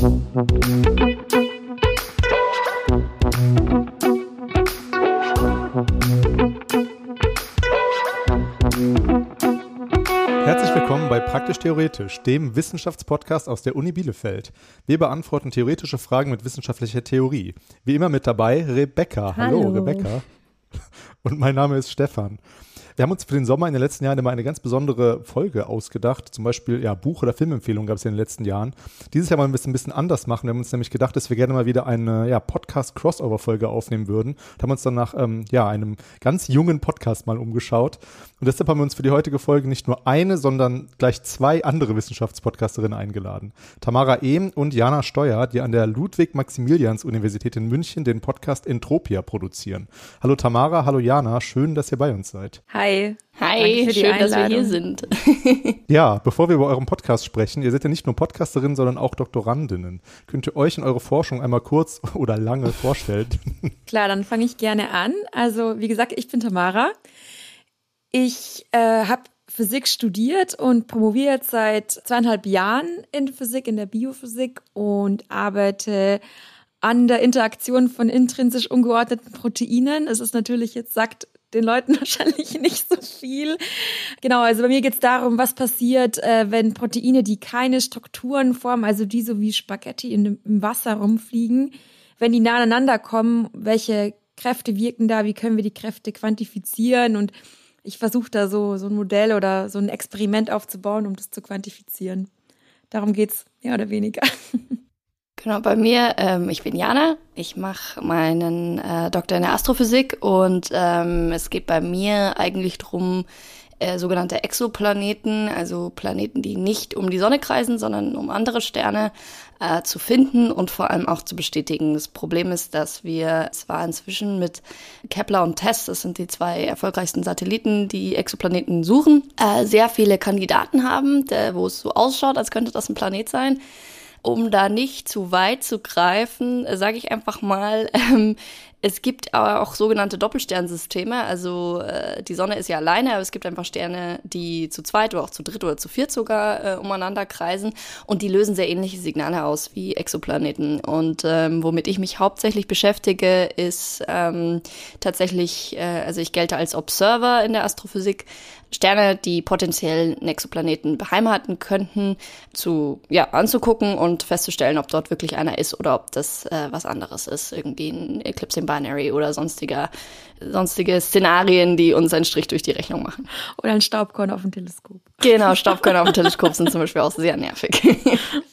Herzlich willkommen bei Praktisch Theoretisch, dem Wissenschaftspodcast aus der Uni Bielefeld. Wir beantworten theoretische Fragen mit wissenschaftlicher Theorie. Wie immer mit dabei Rebecca. Hallo, Hallo. Rebecca. Und mein Name ist Stefan. Wir haben uns für den Sommer in den letzten Jahren immer eine ganz besondere Folge ausgedacht. Zum Beispiel, ja, Buch- oder Filmempfehlungen gab es in den letzten Jahren. Dieses Jahr wollen wir es ein bisschen anders machen. Wir haben uns nämlich gedacht, dass wir gerne mal wieder eine ja, Podcast-Crossover-Folge aufnehmen würden. Und haben uns dann nach ähm, ja, einem ganz jungen Podcast mal umgeschaut. Und deshalb haben wir uns für die heutige Folge nicht nur eine, sondern gleich zwei andere Wissenschaftspodcasterinnen eingeladen. Tamara Ehm und Jana Steuer, die an der Ludwig-Maximilians-Universität in München den Podcast Entropia produzieren. Hallo Tamara, hallo Jana, schön, dass ihr bei uns seid. Hi. Hi, schön, dass wir hier sind. Ja, bevor wir über euren Podcast sprechen, ihr seid ja nicht nur Podcasterinnen, sondern auch Doktorandinnen. Könnt ihr euch und eure Forschung einmal kurz oder lange vorstellen? Klar, dann fange ich gerne an. Also, wie gesagt, ich bin Tamara. Ich äh, habe Physik studiert und promoviere jetzt seit zweieinhalb Jahren in Physik, in der Biophysik und arbeite an der Interaktion von intrinsisch ungeordneten Proteinen. Es ist natürlich jetzt sagt den Leuten wahrscheinlich nicht so viel. Genau, also bei mir geht es darum, was passiert, äh, wenn Proteine, die keine Strukturen formen, also die so wie Spaghetti in, im Wasser rumfliegen, wenn die nah aneinander kommen, welche Kräfte wirken da, wie können wir die Kräfte quantifizieren und ich versuche da so, so ein Modell oder so ein Experiment aufzubauen, um das zu quantifizieren. Darum geht's mehr oder weniger. Genau, bei mir, ähm, ich bin Jana, ich mache meinen äh, Doktor in der Astrophysik und ähm, es geht bei mir eigentlich drum, äh, sogenannte Exoplaneten, also Planeten, die nicht um die Sonne kreisen, sondern um andere Sterne äh, zu finden und vor allem auch zu bestätigen. Das Problem ist, dass wir zwar inzwischen mit Kepler und TESS, das sind die zwei erfolgreichsten Satelliten, die Exoplaneten suchen, äh, sehr viele Kandidaten haben, der, wo es so ausschaut, als könnte das ein Planet sein. Um da nicht zu weit zu greifen, sage ich einfach mal, ähm, es gibt aber auch sogenannte Doppelsternsysteme. Also äh, die Sonne ist ja alleine, aber es gibt einfach Sterne, die zu zweit oder auch zu dritt oder zu viert sogar äh, umeinander kreisen und die lösen sehr ähnliche Signale aus wie Exoplaneten. Und ähm, womit ich mich hauptsächlich beschäftige, ist ähm, tatsächlich, äh, also ich gelte als Observer in der Astrophysik, Sterne, die potenziell Exoplaneten beheimaten könnten, zu ja anzugucken und festzustellen, ob dort wirklich einer ist oder ob das äh, was anderes ist, irgendwie ein Eclipse in Binary oder sonstiger sonstige Szenarien, die uns einen Strich durch die Rechnung machen. Oder ein Staubkorn auf dem Teleskop. Genau, Staubkörner auf dem Teleskop sind zum Beispiel auch sehr nervig.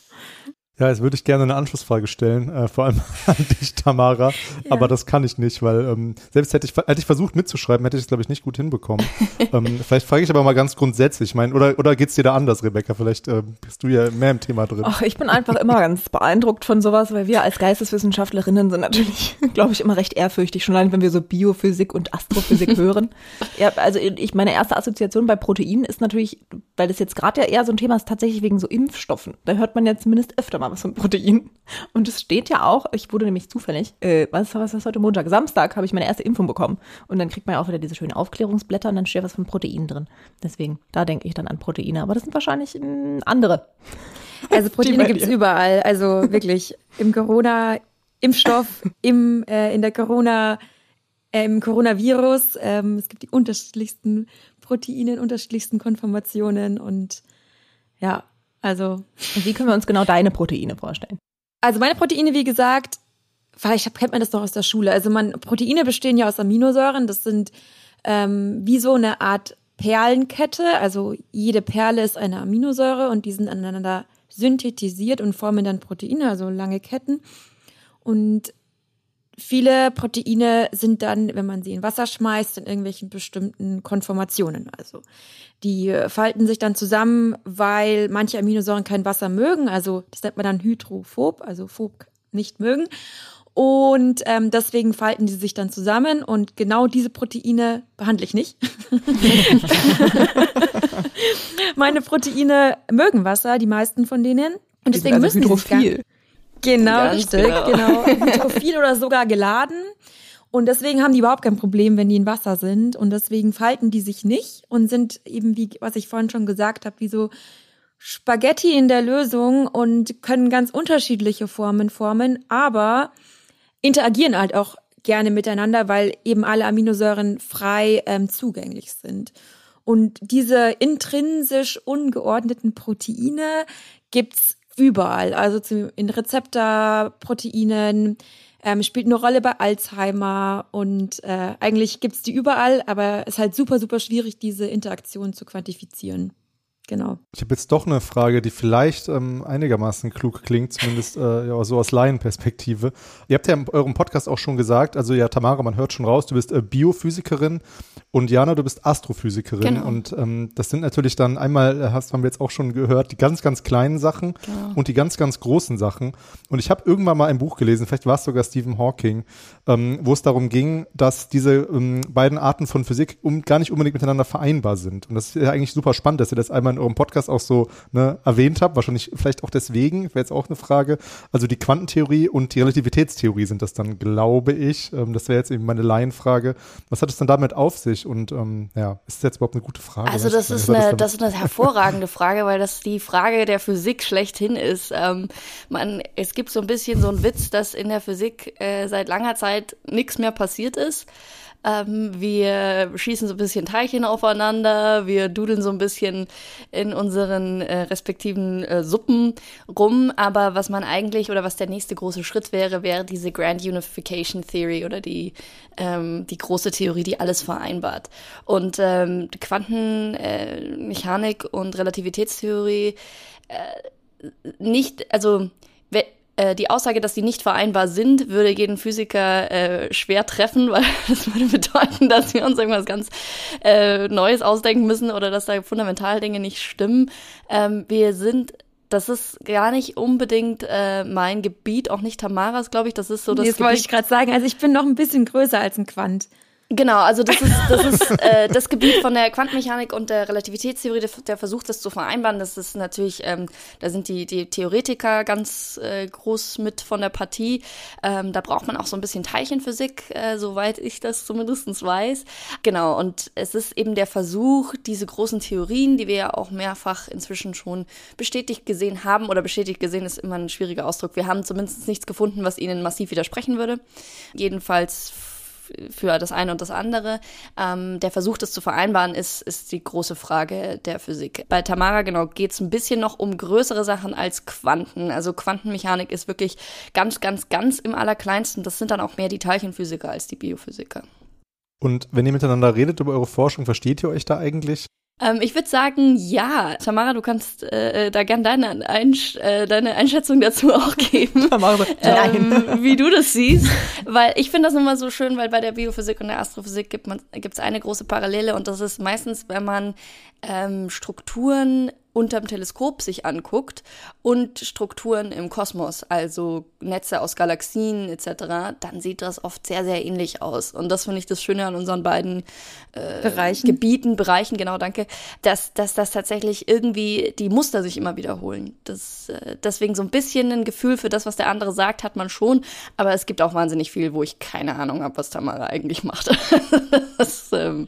Ja, jetzt würde ich gerne eine Anschlussfrage stellen, äh, vor allem an dich, Tamara. Aber das kann ich nicht, weil ähm, selbst hätte ich, hätte ich versucht mitzuschreiben, hätte ich es, glaube ich, nicht gut hinbekommen. ähm, vielleicht frage ich aber mal ganz grundsätzlich. Ich meine, oder, oder geht's dir da anders, Rebecca? Vielleicht äh, bist du ja mehr im Thema drin. Ach, ich bin einfach immer ganz beeindruckt von sowas, weil wir als Geisteswissenschaftlerinnen sind natürlich, glaube ich, immer recht ehrfürchtig, schon allein, wenn wir so Biophysik und Astrophysik hören. Ja, also ich, meine erste Assoziation bei Proteinen ist natürlich, weil das jetzt gerade ja eher so ein Thema ist, tatsächlich wegen so Impfstoffen. Da hört man ja zumindest öfter mal was von Proteinen. Und es steht ja auch, ich wurde nämlich zufällig, äh, was, was ist heute Montag? Samstag habe ich meine erste Impfung bekommen. Und dann kriegt man ja auch wieder diese schönen Aufklärungsblätter und dann steht was von Proteinen drin. Deswegen, da denke ich dann an Proteine. Aber das sind wahrscheinlich mh, andere. Also Proteine gibt's dir. überall. Also wirklich im Corona-Impfstoff, im, äh, in der Corona, äh, im Coronavirus. Ähm, es gibt die unterschiedlichsten Proteine in unterschiedlichsten Konformationen und ja, also wie können wir uns genau deine Proteine vorstellen? Also meine Proteine, wie gesagt, vielleicht kennt man das noch aus der Schule. Also man, Proteine bestehen ja aus Aminosäuren. Das sind ähm, wie so eine Art Perlenkette. Also jede Perle ist eine Aminosäure und die sind aneinander synthetisiert und formen dann Proteine, also lange Ketten. Und viele Proteine sind dann, wenn man sie in Wasser schmeißt, in irgendwelchen bestimmten Konformationen. Also die äh, falten sich dann zusammen, weil manche Aminosäuren kein Wasser mögen. Also das nennt man dann hydrophob, also phob nicht mögen. Und ähm, deswegen falten die sich dann zusammen und genau diese Proteine behandle ich nicht. Meine Proteine mögen Wasser, die meisten von denen. Und Die deswegen also müssen hydrophil. Genau, Ganz richtig, genau. genau. Hydrophil oder sogar geladen. Und deswegen haben die überhaupt kein Problem, wenn die in Wasser sind. Und deswegen falten die sich nicht und sind eben, wie was ich vorhin schon gesagt habe, wie so Spaghetti in der Lösung und können ganz unterschiedliche Formen formen, aber interagieren halt auch gerne miteinander, weil eben alle Aminosäuren frei ähm, zugänglich sind. Und diese intrinsisch ungeordneten Proteine gibt's überall. Also in Rezeptorproteinen, ähm, spielt eine Rolle bei Alzheimer und äh, eigentlich gibt's die überall, aber es ist halt super, super schwierig, diese Interaktion zu quantifizieren. Genau. Ich habe jetzt doch eine Frage, die vielleicht ähm, einigermaßen klug klingt, zumindest äh, ja, so aus Laienperspektive. Ihr habt ja in eurem Podcast auch schon gesagt, also ja, Tamara, man hört schon raus, du bist äh, Biophysikerin und Jana, du bist Astrophysikerin. Genau. Und ähm, das sind natürlich dann einmal, äh, hast haben wir jetzt auch schon gehört, die ganz, ganz kleinen Sachen genau. und die ganz, ganz großen Sachen. Und ich habe irgendwann mal ein Buch gelesen, vielleicht war es sogar Stephen Hawking, ähm, wo es darum ging, dass diese ähm, beiden Arten von Physik um, gar nicht unbedingt miteinander vereinbar sind. Und das ist ja eigentlich super spannend, dass ihr das einmal in eurem Podcast auch so ne, erwähnt habt. Wahrscheinlich vielleicht auch deswegen, wäre jetzt auch eine Frage. Also die Quantentheorie und die Relativitätstheorie sind das dann, glaube ich. Ähm, das wäre jetzt eben meine Laienfrage. Was hat es dann damit auf sich? Und ähm, ja, ist das jetzt überhaupt eine gute Frage? Also das ist eine, das, ist eine hervorragende Frage, weil das die Frage der Physik schlechthin ist. Ähm, man, es gibt so ein bisschen so einen Witz, dass in der Physik äh, seit langer Zeit nichts mehr passiert ist. Ähm, wir schießen so ein bisschen Teilchen aufeinander, wir dudeln so ein bisschen in unseren äh, respektiven äh, Suppen rum. Aber was man eigentlich oder was der nächste große Schritt wäre, wäre diese Grand Unification Theory oder die, ähm, die große Theorie, die alles vereinbart. Und ähm, Quantenmechanik äh, und Relativitätstheorie äh, nicht, also äh, die Aussage, dass sie nicht vereinbar sind, würde jeden Physiker äh, schwer treffen, weil das würde bedeuten, dass wir uns irgendwas ganz äh, Neues ausdenken müssen oder dass da fundamental Dinge nicht stimmen. Ähm, wir sind das ist gar nicht unbedingt äh, mein Gebiet, auch nicht Tamaras, glaube ich. Das ist so das. Das wollte ich gerade sagen. Also ich bin noch ein bisschen größer als ein Quant. Genau, also das ist das, ist, äh, das Gebiet von der Quantenmechanik und der Relativitätstheorie, der, der versucht das zu vereinbaren. Das ist natürlich, ähm, da sind die, die Theoretiker ganz äh, groß mit von der Partie. Ähm, da braucht man auch so ein bisschen Teilchenphysik, äh, soweit ich das zumindestens weiß. Genau, und es ist eben der Versuch, diese großen Theorien, die wir ja auch mehrfach inzwischen schon bestätigt gesehen haben, oder bestätigt gesehen ist immer ein schwieriger Ausdruck. Wir haben zumindest nichts gefunden, was ihnen massiv widersprechen würde. Jedenfalls für das eine und das andere. Ähm, der Versuch, das zu vereinbaren, ist, ist die große Frage der Physik. Bei Tamara, genau, geht es ein bisschen noch um größere Sachen als Quanten. Also Quantenmechanik ist wirklich ganz, ganz, ganz im Allerkleinsten. Das sind dann auch mehr die Teilchenphysiker als die Biophysiker. Und wenn ihr miteinander redet über eure Forschung, versteht ihr euch da eigentlich? Ähm, ich würde sagen, ja. Tamara, du kannst äh, da gern deine, Einsch äh, deine Einschätzung dazu auch geben. Tamara, ähm, wie du das siehst. Weil ich finde das immer so schön, weil bei der Biophysik und der Astrophysik gibt es eine große Parallele und das ist meistens, wenn man ähm, Strukturen unterm Teleskop sich anguckt und Strukturen im Kosmos, also Netze aus Galaxien etc., dann sieht das oft sehr, sehr ähnlich aus. Und das finde ich das Schöne an unseren beiden äh, Bereichen. Gebieten, Bereichen, genau, danke, dass, dass das tatsächlich irgendwie die Muster sich immer wiederholen. Das, äh, deswegen so ein bisschen ein Gefühl für das, was der andere sagt, hat man schon, aber es gibt auch wahnsinnig viel, wo ich keine Ahnung habe, was Tamara eigentlich macht. das, ähm,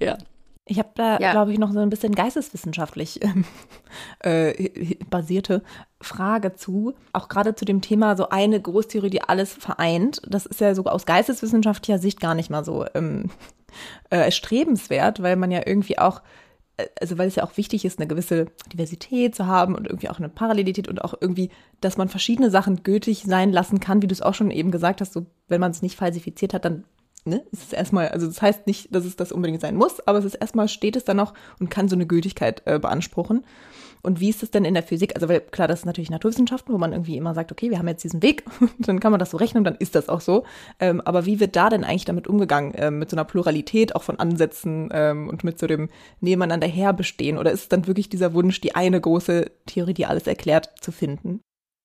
ja. Ich habe da, ja. glaube ich, noch so ein bisschen geisteswissenschaftlich äh, basierte Frage zu. Auch gerade zu dem Thema so eine Großtheorie, die alles vereint. Das ist ja sogar aus geisteswissenschaftlicher Sicht gar nicht mal so ähm, äh, erstrebenswert, weil man ja irgendwie auch äh, also weil es ja auch wichtig ist, eine gewisse Diversität zu haben und irgendwie auch eine Parallelität und auch irgendwie, dass man verschiedene Sachen gültig sein lassen kann, wie du es auch schon eben gesagt hast, so wenn man es nicht falsifiziert hat, dann ne, ist es erstmal, also das heißt nicht, dass es das unbedingt sein muss, aber es ist erstmal, steht es dann noch und kann so eine Gültigkeit äh, beanspruchen. Und wie ist es denn in der Physik? Also, weil klar, das ist natürlich Naturwissenschaften, wo man irgendwie immer sagt, okay, wir haben jetzt diesen Weg, dann kann man das so rechnen und dann ist das auch so. Ähm, aber wie wird da denn eigentlich damit umgegangen, ähm, mit so einer Pluralität auch von Ansätzen ähm, und mit so dem Nebeneinander herbestehen? Oder ist es dann wirklich dieser Wunsch, die eine große Theorie, die alles erklärt, zu finden?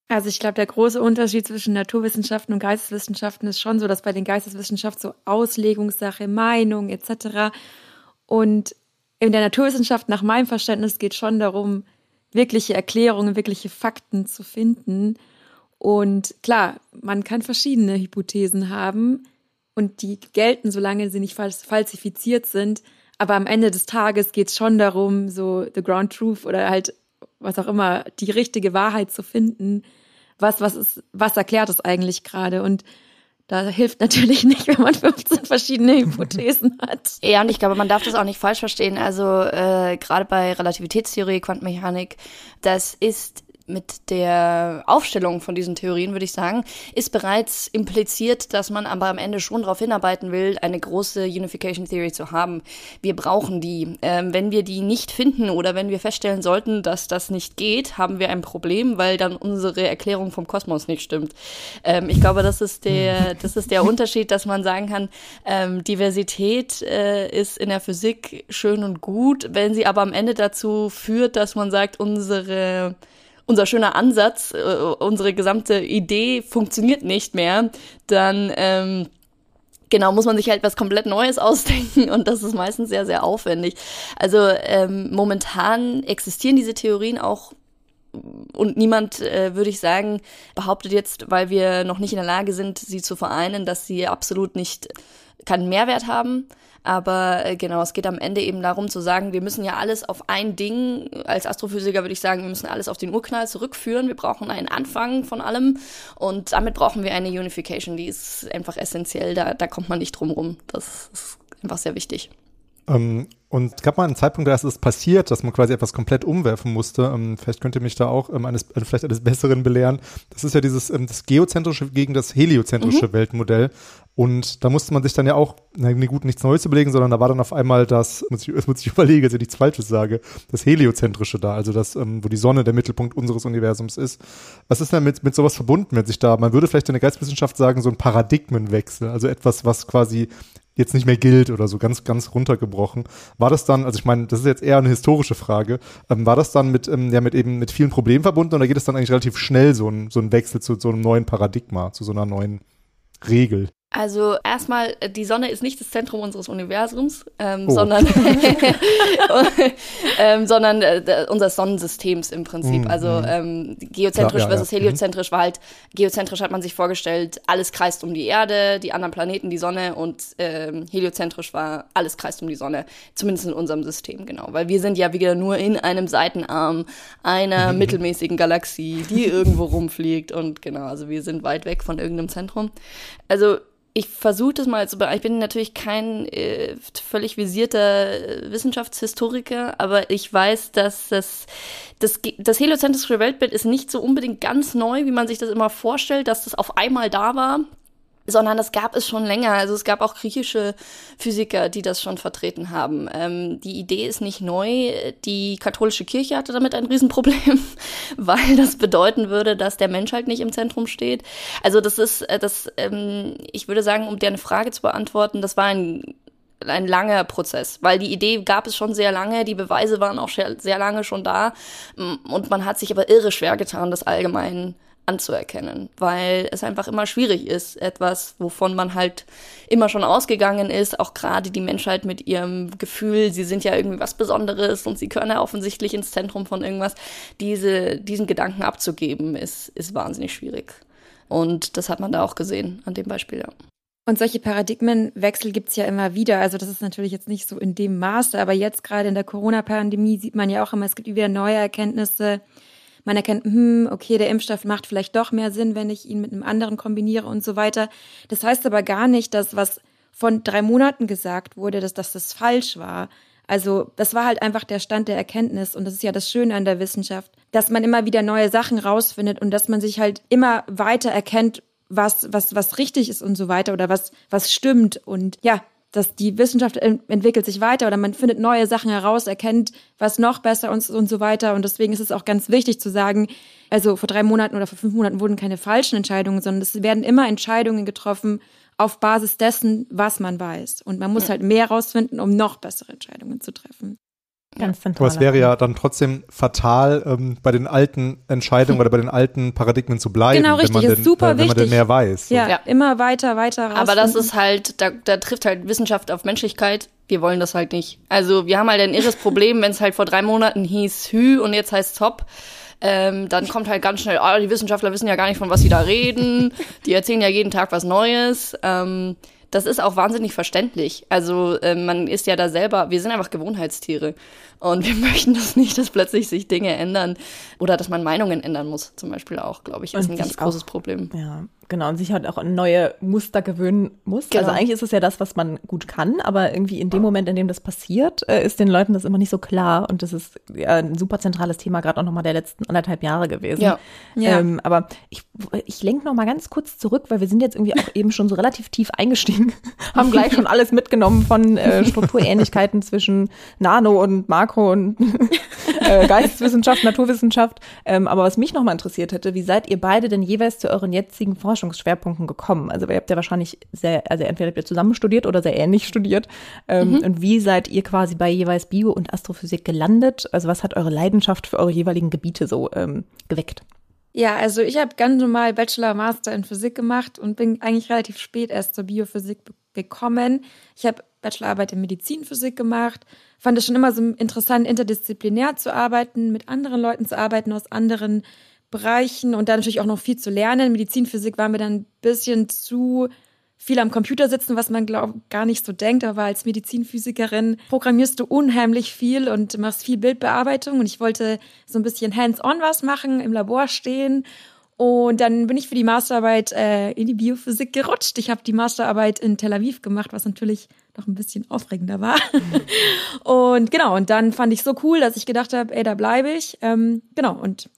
Also ich glaube, der große Unterschied zwischen Naturwissenschaften und Geisteswissenschaften ist schon so, dass bei den Geisteswissenschaften so Auslegungssache, Meinung etc. Und in der Naturwissenschaft nach meinem Verständnis geht schon darum, wirkliche Erklärungen, wirkliche Fakten zu finden. Und klar, man kann verschiedene Hypothesen haben und die gelten, solange sie nicht falsifiziert sind. Aber am Ende des Tages geht es schon darum, so the ground truth oder halt was auch immer, die richtige Wahrheit zu finden. Was, was ist, was erklärt es eigentlich gerade? Und da hilft natürlich nicht, wenn man 15 verschiedene Hypothesen hat. Ja, und ich glaube, man darf das auch nicht falsch verstehen. Also äh, gerade bei Relativitätstheorie, Quantenmechanik, das ist mit der Aufstellung von diesen Theorien, würde ich sagen, ist bereits impliziert, dass man aber am Ende schon darauf hinarbeiten will, eine große Unification Theory zu haben. Wir brauchen die. Ähm, wenn wir die nicht finden oder wenn wir feststellen sollten, dass das nicht geht, haben wir ein Problem, weil dann unsere Erklärung vom Kosmos nicht stimmt. Ähm, ich glaube, das ist der, das ist der Unterschied, dass man sagen kann, ähm, Diversität äh, ist in der Physik schön und gut, wenn sie aber am Ende dazu führt, dass man sagt, unsere unser schöner Ansatz, äh, unsere gesamte Idee funktioniert nicht mehr, dann ähm, genau muss man sich halt was komplett Neues ausdenken und das ist meistens sehr, sehr aufwendig. Also ähm, momentan existieren diese Theorien auch und niemand, äh, würde ich sagen, behauptet jetzt, weil wir noch nicht in der Lage sind, sie zu vereinen, dass sie absolut nicht keinen Mehrwert haben. Aber äh, genau, es geht am Ende eben darum zu sagen, wir müssen ja alles auf ein Ding, als Astrophysiker würde ich sagen, wir müssen alles auf den Urknall zurückführen. Wir brauchen einen Anfang von allem und damit brauchen wir eine Unification, die ist einfach essentiell, da, da kommt man nicht drum rum. Das ist einfach sehr wichtig. Ähm, und es gab mal einen Zeitpunkt, da ist es passiert, dass man quasi etwas komplett umwerfen musste. Ähm, vielleicht könnt ihr mich da auch ähm, eines, äh, vielleicht eines Besseren belehren. Das ist ja dieses ähm, das geozentrische gegen das heliozentrische mhm. Weltmodell. Und da musste man sich dann ja auch, na nee, gut, nichts Neues überlegen, sondern da war dann auf einmal das, muss ich, muss ich überlegen, dass ich nichts Falsches sage, das heliozentrische da, also das, ähm, wo die Sonne der Mittelpunkt unseres Universums ist. Was ist denn mit, mit sowas verbunden mit sich da? Man würde vielleicht in der Geistwissenschaft sagen, so ein Paradigmenwechsel, also etwas, was quasi jetzt nicht mehr gilt oder so ganz, ganz runtergebrochen. War das dann, also ich meine, das ist jetzt eher eine historische Frage, ähm, war das dann mit, ähm, ja, mit eben mit vielen Problemen verbunden oder geht es dann eigentlich relativ schnell so ein, so ein Wechsel zu so einem neuen Paradigma, zu so einer neuen Regel? Also erstmal, äh, die Sonne ist nicht das Zentrum unseres Universums, ähm, oh. sondern, ähm, sondern äh, unseres Sonnensystems im Prinzip. Mm, also mhm. ähm, geozentrisch ja, ja, versus ja. heliozentrisch war halt, geozentrisch hat man sich vorgestellt, alles kreist um die Erde, die anderen Planeten, die Sonne und ähm, heliozentrisch war, alles kreist um die Sonne, zumindest in unserem System, genau. Weil wir sind ja wieder nur in einem Seitenarm einer mittelmäßigen Galaxie, die irgendwo rumfliegt und genau, also wir sind weit weg von irgendeinem Zentrum. Also ich versuche das mal zu Ich bin natürlich kein äh, völlig visierter äh, Wissenschaftshistoriker, aber ich weiß, dass das, das, das heliozentrische Weltbild ist nicht so unbedingt ganz neu, wie man sich das immer vorstellt, dass das auf einmal da war sondern das gab es schon länger. Also es gab auch griechische Physiker, die das schon vertreten haben. Ähm, die Idee ist nicht neu. Die katholische Kirche hatte damit ein Riesenproblem, weil das bedeuten würde, dass der Mensch halt nicht im Zentrum steht. Also das ist, äh, das, ähm, ich würde sagen, um dir Frage zu beantworten, das war ein ein langer Prozess, weil die Idee gab es schon sehr lange, die Beweise waren auch sehr lange schon da und man hat sich aber irre schwer getan, das allgemein anzuerkennen, weil es einfach immer schwierig ist, etwas, wovon man halt immer schon ausgegangen ist, auch gerade die Menschheit mit ihrem Gefühl, sie sind ja irgendwie was Besonderes und sie können ja offensichtlich ins Zentrum von irgendwas, diese, diesen Gedanken abzugeben, ist, ist wahnsinnig schwierig. Und das hat man da auch gesehen an dem Beispiel, ja. Und solche Paradigmenwechsel gibt's ja immer wieder. Also das ist natürlich jetzt nicht so in dem Maße, aber jetzt gerade in der Corona-Pandemie sieht man ja auch immer, es gibt wieder neue Erkenntnisse, man erkennt, hm, okay, der Impfstoff macht vielleicht doch mehr Sinn, wenn ich ihn mit einem anderen kombiniere und so weiter. Das heißt aber gar nicht, dass was von drei Monaten gesagt wurde, dass, dass das falsch war. Also das war halt einfach der Stand der Erkenntnis und das ist ja das Schöne an der Wissenschaft, dass man immer wieder neue Sachen rausfindet und dass man sich halt immer weiter erkennt, was was was richtig ist und so weiter oder was was stimmt und ja, dass die Wissenschaft entwickelt sich weiter oder man findet neue Sachen heraus, erkennt, was noch besser und, und so weiter. Und deswegen ist es auch ganz wichtig zu sagen, also vor drei Monaten oder vor fünf Monaten wurden keine falschen Entscheidungen, sondern es werden immer Entscheidungen getroffen auf Basis dessen, was man weiß. Und man muss halt mehr herausfinden, um noch bessere Entscheidungen zu treffen. Ganz zentral. Aber es wäre ja dann trotzdem fatal, ähm, bei den alten Entscheidungen oder bei den alten Paradigmen zu bleiben, genau, richtig, wenn, man ist denn, super äh, wenn man denn mehr weiß. Ja, ja, immer weiter, weiter raus. Aber das ist halt, da, da trifft halt Wissenschaft auf Menschlichkeit. Wir wollen das halt nicht. Also wir haben halt ein irres Problem, wenn es halt vor drei Monaten hieß Hü und jetzt heißt Top. Ähm, dann kommt halt ganz schnell, oh, die Wissenschaftler wissen ja gar nicht, von was sie da reden. Die erzählen ja jeden Tag was Neues. Ähm, das ist auch wahnsinnig verständlich. Also äh, man ist ja da selber, wir sind einfach Gewohnheitstiere. Und wir möchten das nicht, dass plötzlich sich Dinge ändern oder dass man Meinungen ändern muss, zum Beispiel auch, glaube ich, ist Und ein ganz großes auch- Problem. Ja, genau. Und sich halt auch an neue Muster gewöhnen muss. Genau. Also eigentlich ist es ja das, was man gut kann, aber irgendwie in dem Moment, in dem das passiert, äh, ist den Leuten das immer nicht so klar. Und das ist ja ein super zentrales Thema, gerade auch nochmal der letzten anderthalb Jahre gewesen. Ja. Ja. Ähm, aber ich, ich lenke noch mal ganz kurz zurück, weil wir sind jetzt irgendwie auch eben schon so relativ tief eingestiegen, haben gleich schon alles mitgenommen von äh, Strukturähnlichkeiten zwischen Nano und Makro und äh, Geisteswissenschaft, Naturwissenschaft. Ähm, aber was mich noch mal interessiert hätte, wie seid ihr beide denn jeweils zu euren jetzigen Forschungsschwerpunkten gekommen? Also ihr habt ja wahrscheinlich sehr, also entweder habt ihr zusammen studiert oder sehr ähnlich studiert. Ähm, Und wie seid ihr quasi bei jeweils Bio und Astrophysik gelandet? Also was hat eure Leidenschaft für eure jeweiligen Gebiete so ähm, geweckt? Ja, also ich habe ganz normal Bachelor, Master in Physik gemacht und bin eigentlich relativ spät erst zur Biophysik gekommen. Ich habe Bachelorarbeit in Medizinphysik gemacht, fand es schon immer so interessant, interdisziplinär zu arbeiten, mit anderen Leuten zu arbeiten aus anderen Bereichen und da natürlich auch noch viel zu lernen. Medizinphysik war mir dann ein bisschen zu viel am Computer sitzen, was man glaub gar nicht so denkt, aber als Medizinphysikerin programmierst du unheimlich viel und machst viel Bildbearbeitung und ich wollte so ein bisschen hands-on was machen, im Labor stehen und dann bin ich für die Masterarbeit äh, in die Biophysik gerutscht. Ich habe die Masterarbeit in Tel Aviv gemacht, was natürlich noch ein bisschen aufregender war. und genau, und dann fand ich so cool, dass ich gedacht habe, ey, da bleibe ich. Ähm, genau, und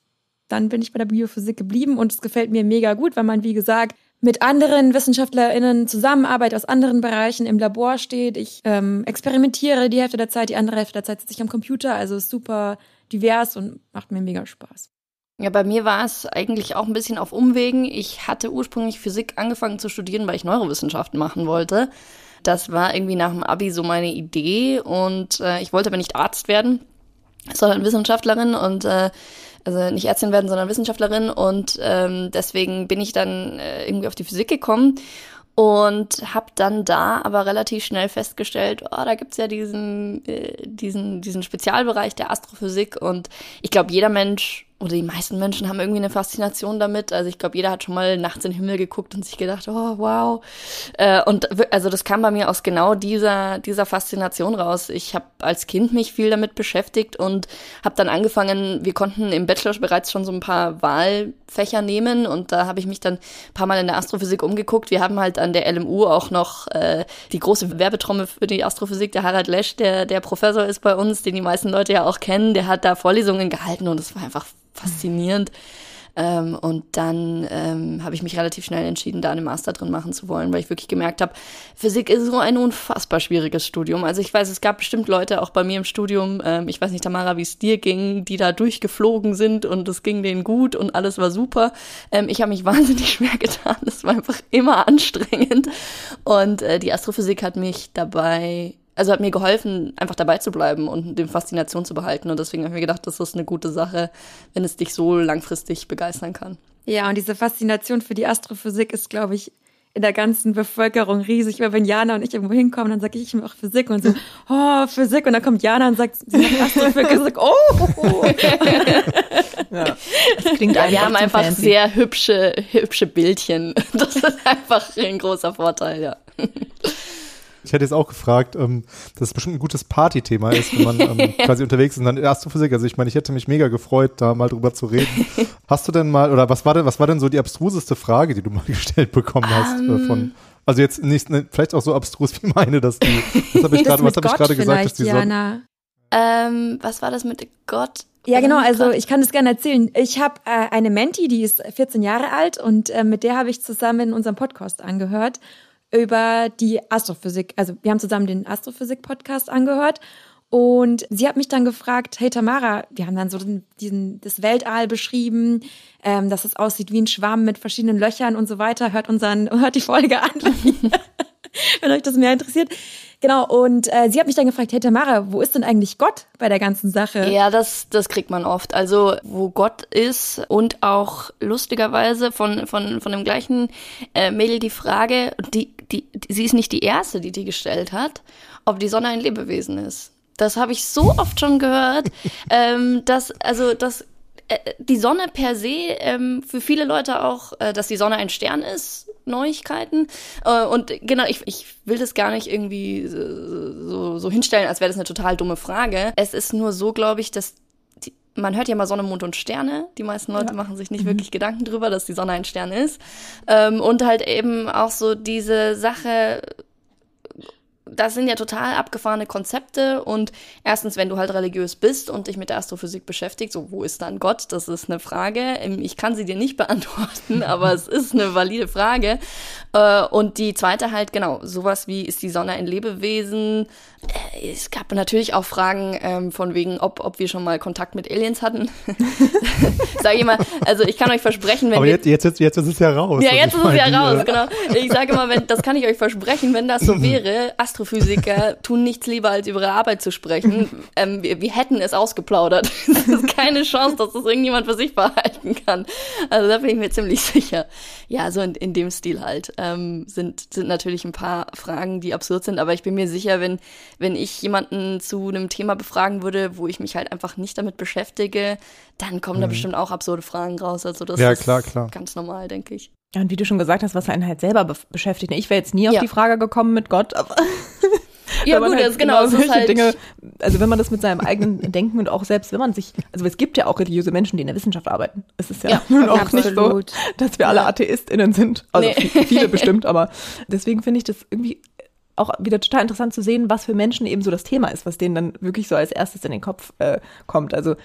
dann bin ich bei der Biophysik geblieben und es gefällt mir mega gut, weil man, wie gesagt, mit anderen WissenschaftlerInnen zusammenarbeitet aus anderen Bereichen im Labor steht. Ich ähm, experimentiere die Hälfte der Zeit, die andere Hälfte der Zeit sitze ich am Computer. Also super divers und macht mir mega Spaß. Ja, bei mir war es eigentlich auch ein bisschen auf Umwegen. Ich hatte ursprünglich Physik angefangen zu studieren, weil ich Neurowissenschaften machen wollte. Das war irgendwie nach dem Abi so meine Idee und äh, ich wollte aber nicht Arzt werden, sondern Wissenschaftlerin und äh, also nicht Ärztin werden, sondern Wissenschaftlerin und ähm, deswegen bin ich dann äh, irgendwie auf die Physik gekommen und habe dann da aber relativ schnell festgestellt, oh, da gibt's ja diesen, äh, diesen, diesen Spezialbereich der Astrophysik und ich glaube, jeder Mensch oder die meisten Menschen haben irgendwie eine Faszination damit. Also ich glaube, jeder hat schon mal nachts in den Himmel geguckt und sich gedacht, oh wow. Äh, und also das kam bei mir aus genau dieser dieser Faszination raus. Ich habe als Kind mich viel damit beschäftigt und habe dann angefangen. Wir konnten im Bachelor bereits schon so ein paar Wahlfächer nehmen und da habe ich mich dann ein paar Mal in der Astrophysik umgeguckt. Wir haben halt an der LMU auch noch äh, die große Werbetrommel für die Astrophysik. Der Harald Lesch, der der Professor ist bei uns, den die meisten Leute ja auch kennen. Der hat da Vorlesungen gehalten und es war einfach faszinierend. Ähm, und dann ähm, habe ich mich relativ schnell entschieden, da einen Master drin machen zu wollen, weil ich wirklich gemerkt habe, Physik ist so ein unfassbar schwieriges Studium. Also ich weiß, es gab bestimmt Leute auch bei mir im Studium, ähm, ich weiß nicht, Tamara, wie es dir ging, die da durchgeflogen sind und es ging denen gut und alles war super. Ähm, ich habe mich wahnsinnig schwer getan. Es war einfach immer anstrengend. Und äh, die Astrophysik hat mich dabei also hat mir geholfen, einfach dabei zu bleiben und die Faszination zu behalten. Und deswegen habe ich mir gedacht, das ist eine gute Sache, wenn es dich so langfristig begeistern kann. Ja, und diese Faszination für die Astrophysik ist, glaube ich, in der ganzen Bevölkerung riesig. Weil wenn Jana und ich irgendwo hinkommen, dann sage ich, ich mache Physik und so, oh, Physik. Und dann kommt Jana und sagt, sie macht Astrophysik. Sag, oh. Ja, das klingt Ja, einfach wir haben einfach fancy. sehr hübsche, hübsche Bildchen. Das ist einfach ein großer Vorteil, ja. Ich hätte jetzt auch gefragt, ähm, dass es bestimmt ein gutes Partythema ist, wenn man ähm, quasi unterwegs ist und dann Astrophysik. Also ich meine, ich hätte mich mega gefreut, da mal drüber zu reden. Hast du denn mal, oder was war denn, was war denn so die abstruseste Frage, die du mal gestellt bekommen hast äh, von, also jetzt nicht, ne, vielleicht auch so abstrus wie meine, dass die, das habe ich gerade, was habe ich gerade gesagt, dass die Sonne, Jana. Ähm, was war das mit Gott? Ja, genau. Ähm, Also ich kann das gerne erzählen. Ich habe äh, eine Menti, die ist 14 Jahre alt und äh, mit der habe ich zusammen unseren Podcast angehört über die Astrophysik. Also wir haben zusammen den Astrophysik-Podcast angehört und sie hat mich dann gefragt, hey Tamara, wir haben dann so den, diesen, das Weltall beschrieben, ähm, dass es aussieht wie ein Schwamm mit verschiedenen Löchern und so weiter. Hört unseren, hört die Folge an, wenn euch das mehr interessiert. Genau, und äh, sie hat mich dann gefragt, hey Tamara, wo ist denn eigentlich Gott bei der ganzen Sache? Ja, das, das kriegt man oft. Also, wo Gott ist und auch lustigerweise von, von, von dem gleichen äh, Mädel die Frage, die, die, die, sie ist nicht die erste, die die gestellt hat, ob die Sonne ein Lebewesen ist. Das habe ich so oft schon gehört, ähm, dass, also, dass äh, die Sonne per se ähm, für viele Leute auch, äh, dass die Sonne ein Stern ist, Neuigkeiten. Äh, und genau, ich, ich will das gar nicht irgendwie so, so hinstellen, als wäre das eine total dumme Frage. Es ist nur so, glaube ich, dass die, man hört ja mal Sonne, Mond und Sterne. Die meisten Leute ja. machen sich nicht mhm. wirklich Gedanken drüber, dass die Sonne ein Stern ist. Ähm, und halt eben auch so diese Sache, das sind ja total abgefahrene Konzepte und erstens, wenn du halt religiös bist und dich mit der Astrophysik beschäftigst, so wo ist dann Gott? Das ist eine Frage. Ähm, ich kann sie dir nicht beantworten, aber es ist eine valide Frage. Äh, und die zweite halt, genau, sowas wie, ist die Sonne ein Lebewesen? Äh, es gab natürlich auch Fragen ähm, von wegen, ob, ob wir schon mal Kontakt mit Aliens hatten. sage ich mal, also ich kann euch versprechen, wenn Aber jetzt, jetzt, jetzt, jetzt ist es ja raus. Ja, jetzt ist es ja raus, genau. Ich sage immer, wenn, das kann ich euch versprechen, wenn das so wäre, Astrophysiker tun nichts lieber, als über ihre Arbeit zu sprechen. Ähm, wir, wir hätten es ausgeplaudert. Es ist keine Chance, dass das irgendjemand für sich behalten kann. Also da bin ich mir ziemlich sicher. Ja, so in, in dem Stil halt. Ähm, sind, sind natürlich ein paar Fragen, die absurd sind, aber ich bin mir sicher, wenn wenn ich jemanden zu einem Thema befragen würde, wo ich mich halt einfach nicht damit beschäftige, dann kommen mhm. da bestimmt auch absurde Fragen raus. Also das ja, ist klar, klar. ganz normal, denke ich. Ja, und wie du schon gesagt hast, was einen halt selber be beschäftigt. Ich wäre jetzt nie auf die Frage gekommen mit Gott, aber ja, gut, halt genau, genau solche halt Dinge, also wenn man das mit seinem eigenen Denken und auch selbst, wenn man sich, also es gibt ja auch religiöse Menschen, die in der Wissenschaft arbeiten. Es ist ja, ja nun auch absolut. nicht so, dass wir alle AtheistInnen sind. Also nee. viele bestimmt, aber deswegen finde ich das irgendwie auch wieder total interessant zu sehen, was für Menschen eben so das Thema ist, was denen dann wirklich so als erstes in den Kopf äh, kommt. Also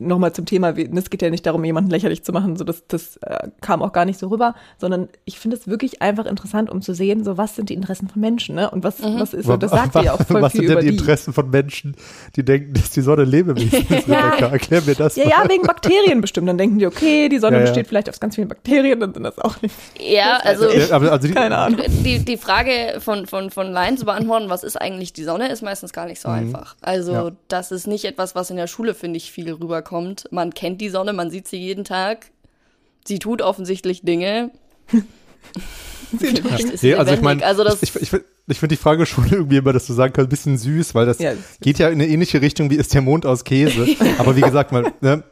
nochmal zum Thema, es geht ja nicht darum, jemanden lächerlich zu machen, so das, das äh, kam auch gar nicht so rüber, sondern ich finde es wirklich einfach interessant, um zu sehen, so was sind die Interessen von Menschen, ne? Und was, mhm. was ist, so, das sagt ja auch voll was viel sind denn die, die Interessen von Menschen, die denken, dass die Sonne Lebewesen ist? ja. Erklär mir das. Ja, mal. ja, wegen Bakterien bestimmt. Dann denken die, okay, die Sonne ja, ja. besteht vielleicht aus ganz vielen Bakterien, dann sind das auch nicht. Ja, also, also, also die, keine Ahnung. Die, die Frage von, von, von Laien zu beantworten, was ist eigentlich die Sonne, ist meistens gar nicht so mhm. einfach. Also, das ist nicht etwas, was in der Schule, finde ich, viel rüberkommt. Man kennt die Sonne, man sieht sie jeden Tag. Sie tut offensichtlich Dinge. sie tut nee, also ich meine, also ich, ich, ich finde die Frage schon irgendwie immer, dass du sagen kannst, ein bisschen süß, weil das ja. geht ja in eine ähnliche Richtung wie ist der Mond aus Käse. Aber wie gesagt, mal, ne?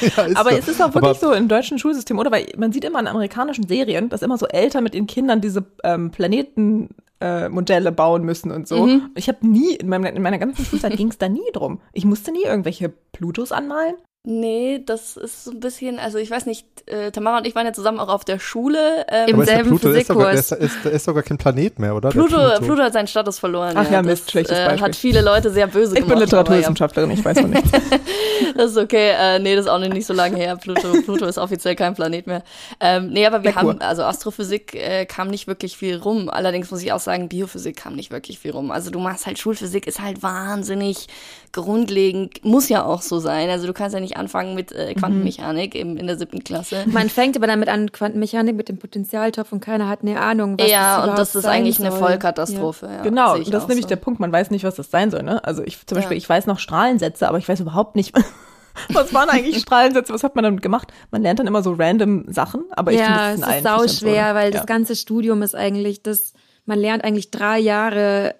Ja, aber so. es ist auch wirklich aber so im deutschen Schulsystem, oder? Weil man sieht immer in amerikanischen Serien, dass immer so Eltern mit ihren Kindern diese ähm, Planeten äh, Modelle bauen müssen und so. Mhm. Ich habe nie, in, meinem, in meiner ganzen Schulzeit ging es da nie drum. Ich musste nie irgendwelche Plutos anmalen. Nee, das ist so ein bisschen, also ich weiß nicht, äh, Tamara und ich waren ja zusammen auch auf der Schule ähm, im selben Pluto Physikkurs. Ist, ist, ist, ist sogar kein Planet mehr, oder? Pluto, Pluto. Pluto hat seinen Status verloren. Ach ja, ja Mist, schlechtes äh, Beispiel. Hat viele Leute sehr böse ich gemacht. Ich bin Literaturwissenschaftlerin, ja. ich weiß noch nicht. das ist okay, äh, nee, das ist auch nicht so lange her. Pluto, Pluto ist offiziell kein Planet mehr. Ähm, nee, aber wir Merkur. haben, also Astrophysik äh, kam nicht wirklich viel rum. Allerdings muss ich auch sagen, Biophysik kam nicht wirklich viel rum. Also du machst halt Schulphysik, ist halt wahnsinnig grundlegend, muss ja auch so sein. Also du kannst ja nicht anfangen mit äh, Quantenmechanik mhm. in der siebten Klasse. Man fängt aber damit an, Quantenmechanik mit dem Potenzialtopf und keiner hat eine Ahnung, was Ja, das und das ist eigentlich soll. eine Vollkatastrophe. Ja. Ja, genau, das ist nämlich so. der Punkt. Man weiß nicht, was das sein soll. Ne? Also ich zum Beispiel, ja. ich weiß noch Strahlensätze, aber ich weiß überhaupt nicht, was waren eigentlich Strahlensätze? Was hat man damit gemacht? Man lernt dann immer so random Sachen, aber ich ja, finde, das ist, ist sau schwer, so, weil ja. das ganze Studium ist eigentlich das, man lernt eigentlich drei Jahre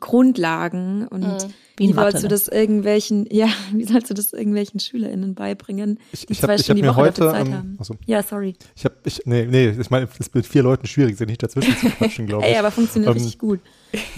Grundlagen und mhm. Wie, wie sollst du das irgendwelchen, ja, wie sollst du das irgendwelchen SchülerInnen beibringen, ich, ich hab, ich hab mir heute, ähm, achso. Ja, sorry. Ich habe, ich, nee, nee, ich meine, es ist mit vier Leuten schwierig, sich nicht dazwischen zu quatschen, glaube ich. Ey, aber funktioniert ähm, richtig gut.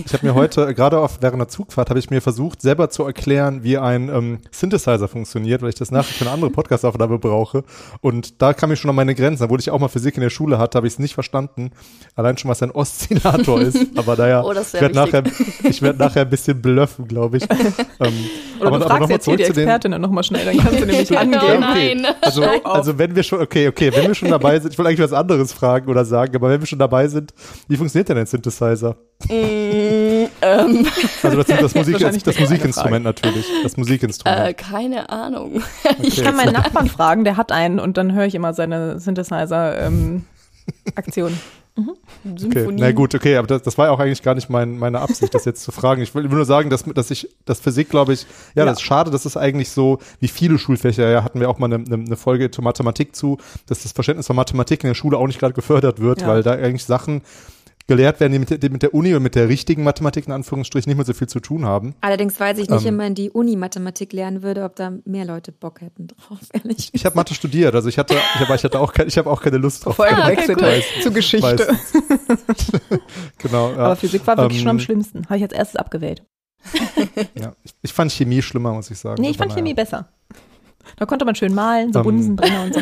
Ich habe mir heute, gerade auf während der Zugfahrt, habe ich mir versucht, selber zu erklären, wie ein ähm, Synthesizer funktioniert, weil ich das nachher für eine andere Podcast-Aufnahme brauche. Und da kam ich schon an meine Grenzen. Obwohl ich auch mal Physik in der Schule hatte, habe ich es nicht verstanden. Allein schon, was ein Oszillator ist. Aber naja, oh, ich werde nachher, ich werd nachher ein bisschen blöffen, glaube ich. ähm, Oder aber, du fragst aber jetzt hier die Expertin dann nochmal schnell, dann kannst du nämlich angehen. Okay. Nein. Also, also wenn wir schon, okay, okay, wenn wir schon dabei sind, ich wollte eigentlich was anderes fragen oder sagen, aber wenn wir schon dabei sind, wie funktioniert denn ein Synthesizer? Mm, ähm. Also das, das, Musik, das, das Musikinstrument natürlich. Das Musikinstrument. Äh, keine Ahnung. Okay. Ich kann meinen Nachbarn fragen, der hat einen und dann höre ich immer seine Synthesizer-Aktion. Ähm, Mhm. Okay. Na gut, okay, aber das, das war ja auch eigentlich gar nicht mein, meine Absicht, das jetzt zu fragen. Ich will nur sagen, dass, dass ich, das Physik, glaube ich, ja, ja, das ist schade, das ist eigentlich so, wie viele Schulfächer, ja, hatten wir auch mal eine, eine Folge zur Mathematik zu, dass das Verständnis von Mathematik in der Schule auch nicht gerade gefördert wird, ja. weil da eigentlich Sachen gelehrt werden, die mit, die mit der Uni und mit der richtigen Mathematik in Anführungsstrichen nicht mehr so viel zu tun haben. Allerdings weiß ich nicht, Ähm. wenn man die Uni Mathematik lernen würde, ob da mehr Leute Bock hätten drauf, ehrlich. Ich habe Mathe studiert, also ich hatte, ich habe ich hatte auch, kein, ich habe auch keine Lust drauf. Vorher Ah, okay, gewechselt cool. zu Geschichte. Genau. Ja. Aber Physik war wirklich Ähm, schon am schlimmsten. Habe ich als erstes abgewählt. ja. Ich, ich fand Chemie schlimmer, muss ich sagen. Nee, ich Aber fand Chemie naja. besser. Da konnte man schön malen, so Ähm. Bunsenbrenner und so.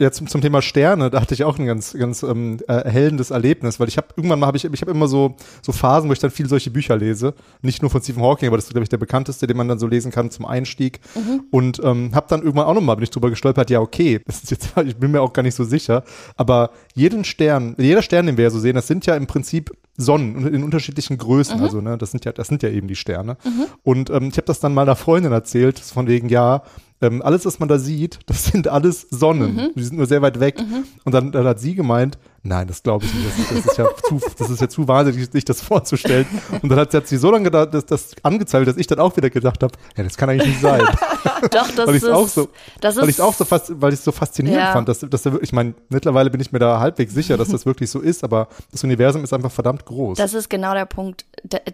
Ja, zum, zum Thema Sterne, da hatte ich auch ein ganz, ganz ähm, äh, erhellendes Erlebnis, weil ich habe irgendwann mal habe ich, ich habe immer so so Phasen, wo ich dann viele solche Bücher lese, nicht nur von Stephen Hawking, aber das ist glaube ich der bekannteste, den man dann so lesen kann zum Einstieg. Und ähm, habe dann irgendwann auch nochmal bin ich drüber gestolpert, ja okay, das ist jetzt, ich bin mir auch gar nicht so sicher, aber jeden Stern, jeder Stern, den wir ja so sehen, das sind ja im Prinzip Sonnen in unterschiedlichen Größen, also ne, das sind ja, das sind ja eben die Sterne. Und ähm, ich habe das dann mal einer Freundin erzählt, von wegen ja. Ähm, alles, was man da sieht, das sind alles Sonnen. Die sind nur sehr weit weg. Und dann, dann hat sie gemeint, nein, das glaube ich nicht. Das, ist- das, ist ja zu, das ist ja zu wahnsinnig, sich das vorzustellen. Und dann hat, hat sie so lange gedacht, dass, das angezweifelt, dass ich dann auch wieder gedacht habe, ja, das kann eigentlich nicht sein. Doch, das weil ist, auch so, das weil ist, ich es auch so fast, weil ich es so faszinierend Ja. fand, dass, dass da wirklich, ich meine, mittlerweile bin ich mir da halbwegs sicher, dass das wirklich so ist, aber das Universum ist einfach verdammt groß. Das ist genau der Punkt.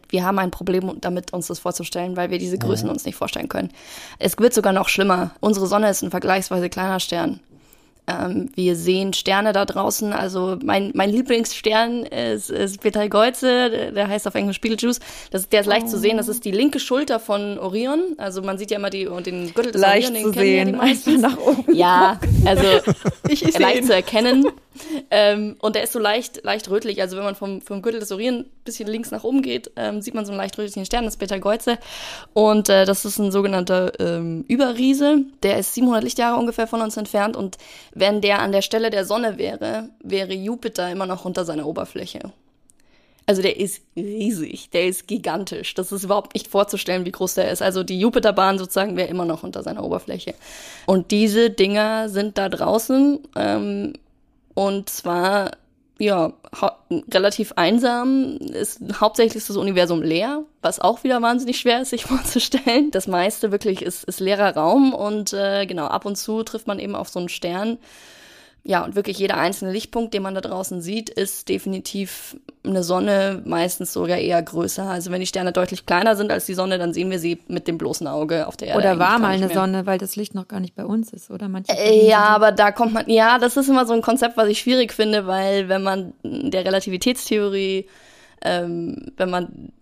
Wir haben ein Problem damit, uns das vorzustellen, weil wir diese Größen uns nicht vorstellen können. Es wird sogar noch schlimmer. Unsere Sonne ist ein vergleichsweise kleiner Stern. Ähm, wir sehen Sterne da draußen. Also mein, mein Lieblingsstern ist, ist Betelgeuse, der- heißt auf Englisch Betelgeuse. Das, der ist leicht zu sehen. Das ist die linke Schulter von Orion. Also man sieht ja immer die und den Gürtel des Leicht Orion, zu den ja die sehen, meisten. einfach nach oben. Ja, also Ich, ich leicht zu erkennen. ähm, und der ist so leicht, leicht rötlich. Also wenn man vom, vom Gürtel des Orion ein bisschen links nach oben geht, ähm, sieht man so einen leicht rötlichen Stern, das ist Betelgeuse. Und äh, das ist ein sogenannter ähm, Überriese. Der ist 700 Lichtjahre ungefähr von uns entfernt. Und wenn der an der Stelle der Sonne wäre, wäre Jupiter immer noch unter seiner Oberfläche. Also der ist riesig, der ist gigantisch. Das ist überhaupt nicht vorzustellen, wie groß der ist. Also die Jupiterbahn sozusagen wäre immer noch unter seiner Oberfläche. Und diese Dinger sind da draußen ähm, und zwar ja relativ einsam. Ist hauptsächlich ist das Universum leer, was auch wieder wahnsinnig schwer ist, sich vorzustellen. Das meiste wirklich ist, ist leerer Raum und äh, genau ab und zu trifft man eben auf so einen Stern. Ja, und wirklich jeder einzelne Lichtpunkt, den man da draußen sieht, ist definitiv eine Sonne, meistens sogar eher größer. Also wenn die Sterne deutlich kleiner sind als die Sonne, dann sehen wir sie mit dem bloßen Auge auf der Erde. Oder war mal eine mehr. Sonne, weil das Licht noch gar nicht bei uns ist, oder? Manche Äh, Ja, aber da kommt man, ja, das ist immer so ein Konzept, was ich schwierig finde, weil wenn man der Relativitätstheorie, ähm, wenn man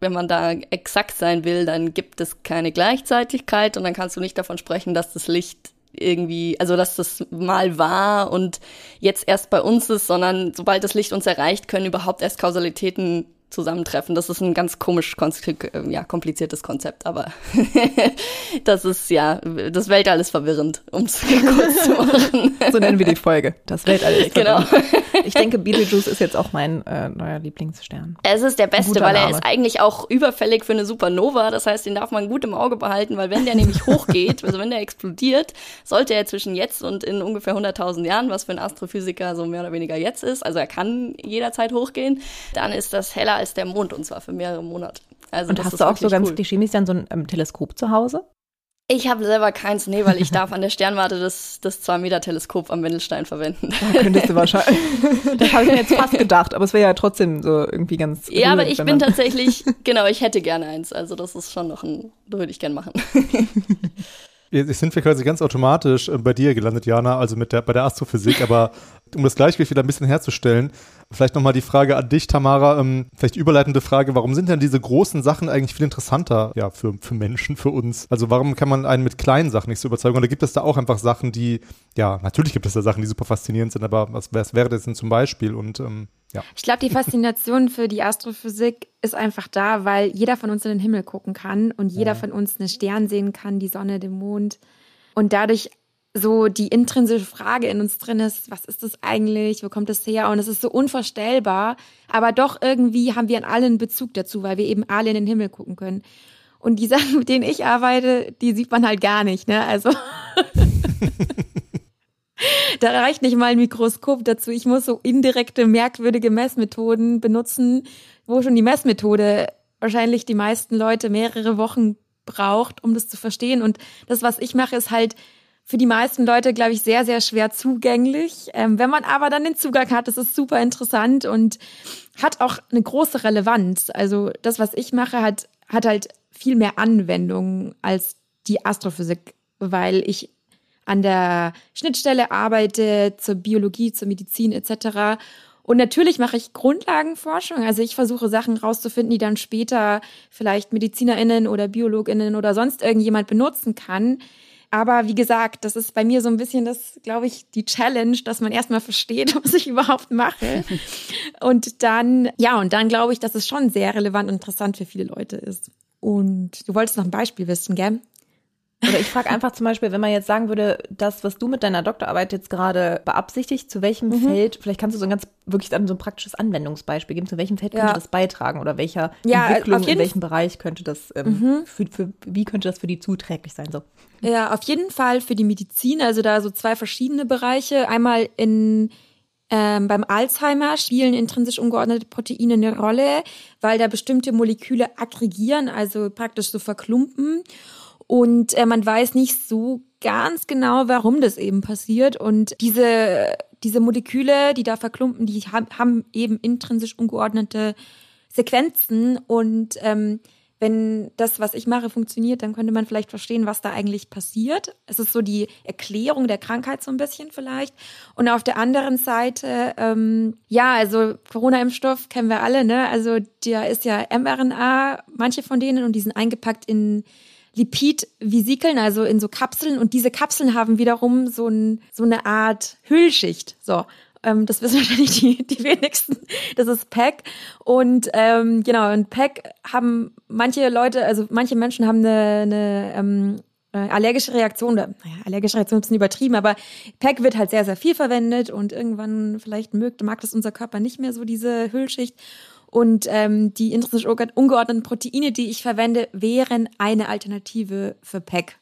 wenn man da exakt sein will, dann gibt es keine Gleichzeitigkeit und dann kannst du nicht davon sprechen, dass das Licht irgendwie, also dass das mal war und jetzt erst bei uns ist, sondern sobald das Licht uns erreicht, können überhaupt erst Kausalitäten zusammentreffen. Das ist ein ganz komisch, konstru- ja, kompliziertes Konzept, aber das ist ja, das Weltall ist verwirrend, um es kurz zu machen. So nennen wir die Folge. Das Weltall ist Genau. verwirrend. Ich denke, Beetlejuice ist jetzt auch mein äh, neuer Lieblingsstern. Es ist der beste, weil er ist eigentlich auch überfällig für eine Supernova. Das heißt, den darf man gut im Auge behalten, weil wenn der nämlich hochgeht, also wenn der explodiert, sollte er zwischen jetzt und in ungefähr 100.000 Jahren, was für einen Astrophysiker so mehr oder weniger jetzt ist, also er kann jederzeit hochgehen, dann ist das heller als der Mond und zwar für mehrere Monate. Also Und das hast ist du auch so ganz cool. klischeemäßig dann so ein ähm, Teleskop zu Hause? Ich habe selber keins, nee, weil ich darf an der Sternwarte das, das 2-Meter-Teleskop am Wendelstein verwenden. Da könntest du wahrscheinlich. das habe ich mir jetzt fast gedacht, aber es wäre ja trotzdem so irgendwie ganz. Ja, aber ich bin tatsächlich, genau, ich hätte gerne eins. Also das ist schon noch ein, würde ich gern machen. Jetzt sind wir quasi ganz automatisch äh, bei dir gelandet, Jana, also mit der, bei der Astrophysik, aber um das Gleichgewicht wieder ein bisschen herzustellen, vielleicht nochmal die Frage an dich, Tamara, ähm, vielleicht überleitende Frage, warum sind denn diese großen Sachen eigentlich viel interessanter, ja, für, für Menschen, für uns? Also warum kann man einen mit kleinen Sachen nicht so überzeugen? Oder gibt es da auch einfach Sachen, die, ja, natürlich gibt es da Sachen, die super faszinierend sind, aber was, was wäre das denn zum Beispiel? Und ähm, ja. Ich glaube, die Faszination für die Astrophysik ist einfach da, weil jeder von uns in den Himmel gucken kann und jeder von uns einen Stern sehen kann, die Sonne, den Mond. Und dadurch so die intrinsische Frage in uns drin ist, was ist das eigentlich, wo kommt das her? Und es ist so unvorstellbar, aber doch irgendwie haben wir an allen Bezug dazu, weil wir eben alle in den Himmel gucken können. Und die Sachen, mit denen ich arbeite, die sieht man halt gar nicht, ne? Also da reicht nicht mal ein Mikroskop dazu. Ich muss so indirekte, merkwürdige Messmethoden benutzen, wo schon die Messmethode wahrscheinlich die meisten Leute mehrere Wochen braucht, um das zu verstehen. Und das, was ich mache, ist halt für die meisten Leute, glaube ich, sehr, sehr schwer zugänglich. Ähm, wenn man aber dann den Zugang hat, das ist super interessant und hat auch eine große Relevanz. Also das, was ich mache, hat, hat halt viel mehr Anwendung als die Astrophysik, weil ich an der Schnittstelle arbeite zur Biologie, zur Medizin etc. Und natürlich mache ich Grundlagenforschung. Also ich versuche Sachen rauszufinden, die dann später vielleicht MedizinerInnen oder BiologInnen oder sonst irgendjemand benutzen kann. Aber wie gesagt, das ist bei mir so ein bisschen das, glaube ich, die Challenge, dass man erstmal versteht, was ich überhaupt mache. Und dann, ja, und dann glaube ich, dass es schon sehr relevant und interessant für viele Leute ist. Und du wolltest noch ein Beispiel wissen, gell? Oder ich frage einfach zum Beispiel, wenn man jetzt sagen würde, das, was du mit deiner Doktorarbeit jetzt gerade beabsichtigt, zu welchem mhm. Feld, vielleicht kannst du so ein ganz wirklich dann so ein praktisches Anwendungsbeispiel geben, zu welchem Feld ja. könnte das beitragen oder welcher ja, Entwicklung, in welchem Bereich könnte das, ähm, mhm. für, für, wie könnte das für die zuträglich sein? So. Ja, auf jeden Fall für die Medizin, also da so zwei verschiedene Bereiche. Einmal in ähm, beim Alzheimer spielen intrinsisch ungeordnete Proteine eine Rolle, weil da bestimmte Moleküle aggregieren, also praktisch so verklumpen. Und äh, man weiß nicht so ganz genau, warum das eben passiert. Und diese, diese Moleküle, die da verklumpen, die haben, haben eben intrinsisch ungeordnete Sequenzen. Und ähm, wenn das, was ich mache, funktioniert, dann könnte man vielleicht verstehen, was da eigentlich passiert. Es ist so die Erklärung der Krankheit so ein bisschen vielleicht. Und auf der anderen Seite, ähm, ja, also Corona-Impfstoff kennen wir alle, ne? Also der ist ja mRNA, manche von denen, und die sind eingepackt in Lipidvesikeln, also in so Kapseln. Und diese Kapseln haben wiederum so, ein, so eine Art Hüllschicht. So. Ähm, das wissen wahrscheinlich die, die wenigsten. Das ist PEG. Und ähm, genau, und PEG haben manche Leute, also manche Menschen haben eine, eine ähm, äh, allergische Reaktion, oder, naja, allergische Reaktion ist ein bisschen übertrieben, aber PEG wird halt sehr, sehr viel verwendet und irgendwann vielleicht mögt, mag das unser Körper nicht mehr so, diese Hüllschicht. Und ähm, die intrinsisch ungeordneten Proteine, die ich verwende, wären eine Alternative für PEG.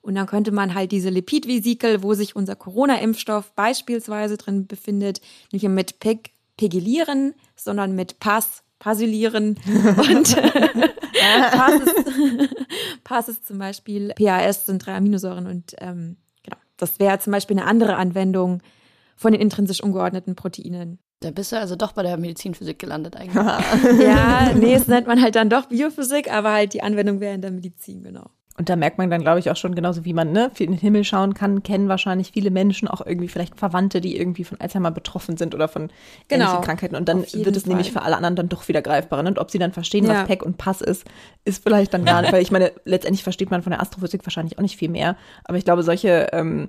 Und dann könnte man halt diese Lipidvesikel, wo sich unser Corona-Impfstoff beispielsweise drin befindet, nicht mit PEG pegelieren, sondern mit Pass pasilieren. Und Pass, ist, Pass ist zum Beispiel, PAS sind drei Aminosäuren und ähm, genau, das wäre zum Beispiel eine andere Anwendung von den intrinsisch ungeordneten Proteinen. Da bist du also doch bei der Medizinphysik gelandet eigentlich. ja, nee, es nennt man halt dann doch Biophysik, aber halt die Anwendung wäre in der Medizin, genau. Und da merkt man dann, glaube ich, auch schon genauso, wie man ne, in den Himmel schauen kann, kennen wahrscheinlich viele Menschen auch irgendwie vielleicht Verwandte, die irgendwie von Alzheimer betroffen sind oder von genau. ähnlichen Krankheiten. Und dann wird es Fall. nämlich für alle anderen dann doch wieder greifbarer. Ne? Und ob sie dann verstehen, ja. was PEC und Pass ist, ist vielleicht dann gar nicht, weil ich meine, letztendlich versteht man von der Astrophysik wahrscheinlich auch nicht viel mehr. Aber ich glaube, solche ähm,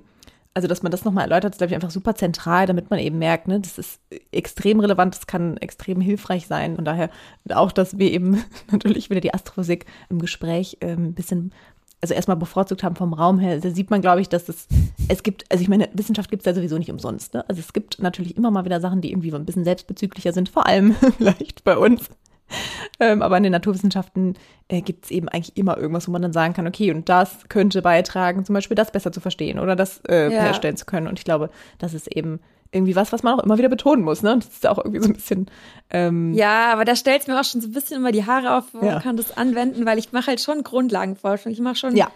also dass man das nochmal erläutert, ist, glaube ich, einfach super zentral, damit man eben merkt, ne, das ist extrem relevant, das kann extrem hilfreich sein. Von daher auch, dass wir eben natürlich wieder die Astrophysik im Gespräch ähm, ein bisschen also erstmal bevorzugt haben vom Raum her, da sieht man, glaube ich, dass es, es gibt, also ich meine, Wissenschaft gibt es ja sowieso nicht umsonst. Ne? Also es gibt natürlich immer mal wieder Sachen, die irgendwie ein bisschen selbstbezüglicher sind, vor allem vielleicht bei uns. Ähm, aber in den Naturwissenschaften äh, gibt es eben eigentlich immer irgendwas, wo man dann sagen kann, okay, und das könnte beitragen, zum Beispiel das besser zu verstehen oder das äh, ja. herstellen zu können. Und ich glaube, das ist eben irgendwie was, was man auch immer wieder betonen muss, ne? Und das ist auch irgendwie so ein bisschen. Ähm ja, aber da stellt es mir auch schon so ein bisschen immer die Haare auf, wo ja. man kann das anwenden, weil ich mache halt schon Grundlagenforschung. Ich mache schon ja.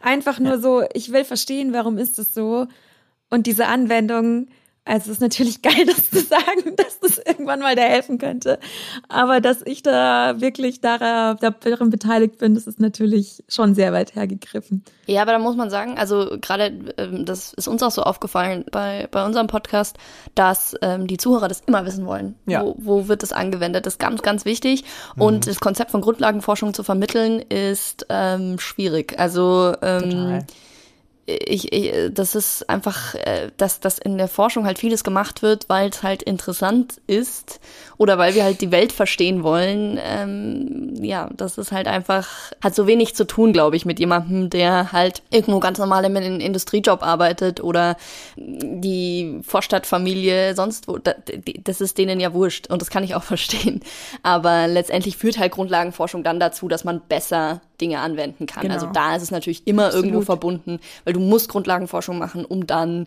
einfach nur ja. so, ich will verstehen, warum ist es so. Und diese Anwendung also es ist natürlich geil, das zu sagen, dass das irgendwann mal da helfen könnte. Aber dass ich da wirklich daran, daran beteiligt bin, das ist natürlich schon sehr weit hergegriffen. Ja, aber da muss man sagen, also gerade ähm, das ist uns auch so aufgefallen bei, bei unserem Podcast, dass ähm, die Zuhörer das immer wissen wollen. Ja. Wo, wo wird das angewendet? Das ist ganz, ganz wichtig. Mhm. Und das Konzept von Grundlagenforschung zu vermitteln ist ähm, schwierig. Also ähm, Total ich, ich, das ist einfach, äh, dass, dass in der Forschung halt vieles gemacht wird, weil es halt interessant ist oder weil wir halt die Welt verstehen wollen. Ähm, ja, das ist halt einfach, hat so wenig zu tun, glaube ich, mit jemandem, der halt irgendwo ganz normal in einem Industriejob arbeitet oder die Vorstadtfamilie, sonst wo. Das ist denen ja wurscht und das kann ich auch verstehen. Aber letztendlich führt halt Grundlagenforschung dann dazu, dass man besser Dinge anwenden kann. Also genau. Also da ist es natürlich immer Absolut. irgendwo verbunden, weil du musst Grundlagenforschung machen, um dann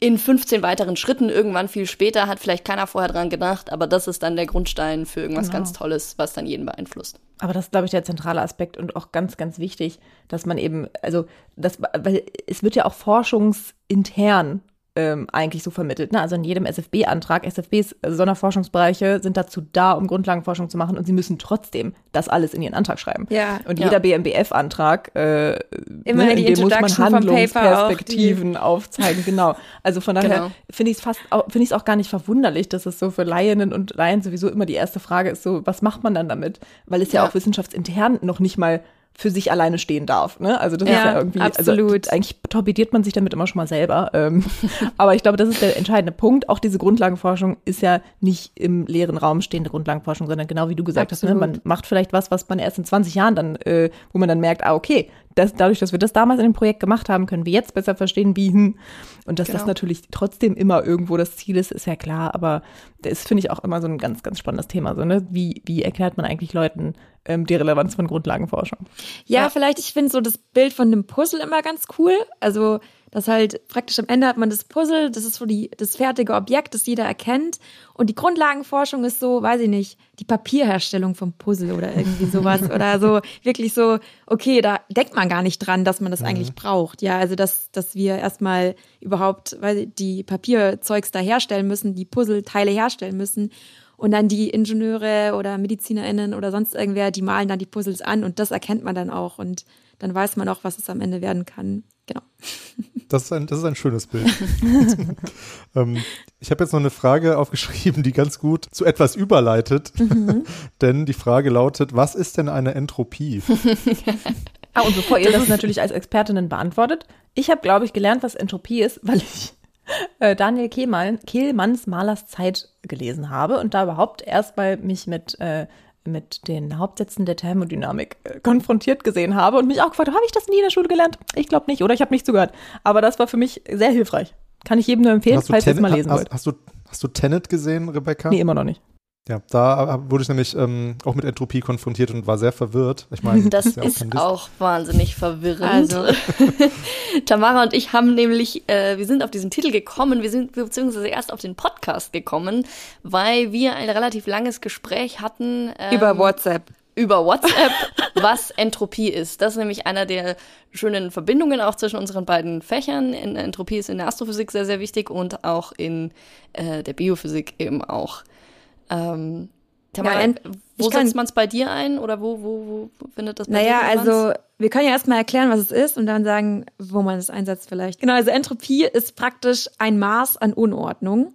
in 15 weiteren Schritten irgendwann viel später hat vielleicht keiner vorher dran gedacht, aber das ist dann der Grundstein für irgendwas Genau. ganz Tolles, was dann jeden beeinflusst. Aber das ist, glaube ich, der zentrale Aspekt und auch ganz, ganz wichtig, dass man eben, also das, weil es wird ja auch forschungsintern ähm, eigentlich so vermittelt. Ne? Also in jedem SFB-Antrag, SFBs äh, Sonderforschungsbereiche sind dazu da, um Grundlagenforschung zu machen und sie müssen trotzdem das alles in ihren Antrag schreiben. Ja. Und Ja. jeder BMBF-Antrag, äh, Immer ne, in dem muss man Handlungsperspektiven aufzeigen, genau. Also von daher Genau. finde ich es fast, auch- finde ich es auch gar nicht verwunderlich, dass es so für Laien und Laien sowieso immer die erste Frage ist, so, was macht man dann damit? Weil es ja, Ja. auch wissenschaftsintern noch nicht mal für sich alleine stehen darf. Ne? Also das ist Ja, ja irgendwie, absolut. also eigentlich torpediert man sich damit immer schon mal selber. Ähm, aber ich glaube, das ist der entscheidende Punkt. Auch diese Grundlagenforschung ist ja nicht im leeren Raum stehende Grundlagenforschung, sondern genau wie du gesagt hast, ne? Absolut. man macht vielleicht was, was man erst in 20 Jahren dann, äh, wo man dann merkt, ah, okay, das, dadurch, dass wir das damals in dem Projekt gemacht haben, können wir jetzt besser verstehen, wie, hm. Und dass das Genau. natürlich trotzdem immer irgendwo das Ziel ist, ist ja klar, aber das finde ich auch immer so ein ganz, ganz spannendes Thema. So, ne? wie, wie erklärt man eigentlich Leuten ähm, die Relevanz von Grundlagenforschung? Ja, Ja. vielleicht, ich finde so das Bild von dem Puzzle immer ganz cool. Also, das halt praktisch am Ende hat man das Puzzle, das ist so die, das fertige Objekt, das jeder erkennt. Und die Grundlagenforschung ist so, weiß ich nicht, die Papierherstellung vom Puzzle oder irgendwie sowas. oder so wirklich so, okay, da denkt man gar nicht dran, dass man das eigentlich braucht. Ja, also dass, dass wir erstmal überhaupt, weil die Papierzeugs da herstellen müssen, die Puzzleteile herstellen müssen. Und dann die Ingenieure oder MedizinerInnen oder sonst irgendwer, die malen dann die Puzzles an und das erkennt man dann auch und dann weiß man auch, was es am Ende werden kann. Genau. Das ist ein, das ist ein schönes Bild. ähm, ich habe jetzt noch eine Frage aufgeschrieben, die ganz gut zu etwas überleitet. Denn die Frage lautet, was ist denn eine Entropie? Ah, und bevor ihr das, natürlich als Expertinnen beantwortet, ich habe, glaube ich, gelernt, was Entropie ist, weil ich äh, Daniel Kehlmann, Kehlmanns Malers Zeit gelesen habe und da überhaupt erst mal mich mit, äh, mit den Hauptsätzen der Thermodynamik äh, konfrontiert gesehen habe und mich auch gefragt, habe ich das nie in der Schule gelernt? Ich glaube nicht, oder ich habe nicht zugehört. Aber das war für mich sehr hilfreich. Kann ich jedem nur empfehlen, falls ihr es mal lesen hast, wollt. hast, du, hast du Tenet gesehen, Rebecca? Nee, immer noch nicht. Ja, da wurde ich nämlich ähm, auch mit Entropie konfrontiert und war sehr verwirrt. Ich meine, Das ja ist List. auch wahnsinnig verwirrend. Also. Tamara und ich haben nämlich, äh, wir sind auf diesen Titel gekommen, wir sind beziehungsweise erst auf den Podcast gekommen, weil wir ein relativ langes Gespräch hatten. ähm, Über WhatsApp. über WhatsApp, was Entropie ist. Das ist nämlich einer der schönen Verbindungen auch zwischen unseren beiden Fächern. In, Entropie ist in der Astrophysik sehr, sehr wichtig und auch in äh, der Biophysik eben auch. Ähm, Ja, wo setzt man es bei dir ein oder wo, wo, wo findet das bei Naja, also wir können ja erstmal erklären, was es ist und dann sagen, wo man es einsetzt vielleicht. Genau, also Entropie ist praktisch ein Maß an Unordnung.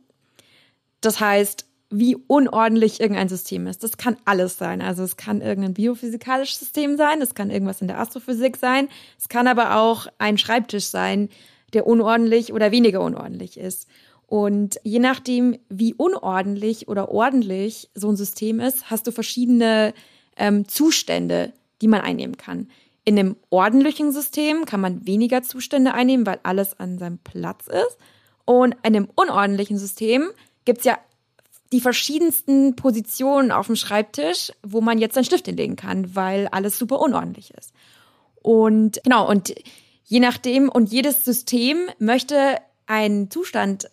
Das heißt, wie unordentlich irgendein System ist. Das kann alles sein. Also es kann irgendein biophysikalisches System sein, es kann irgendwas in der Astrophysik sein, es kann aber auch ein Schreibtisch sein, der unordentlich oder weniger unordentlich ist. Und je nachdem, wie unordentlich oder ordentlich so ein System ist, hast du verschiedene ähm, Zustände, die man einnehmen kann. In einem ordentlichen System kann man weniger Zustände einnehmen, weil alles an seinem Platz ist. Und in einem unordentlichen System gibt's ja die verschiedensten Positionen auf dem Schreibtisch, wo man jetzt seinen Stift hinlegen kann, weil alles super unordentlich ist. Und genau, und je nachdem, und jedes System möchte einen Zustand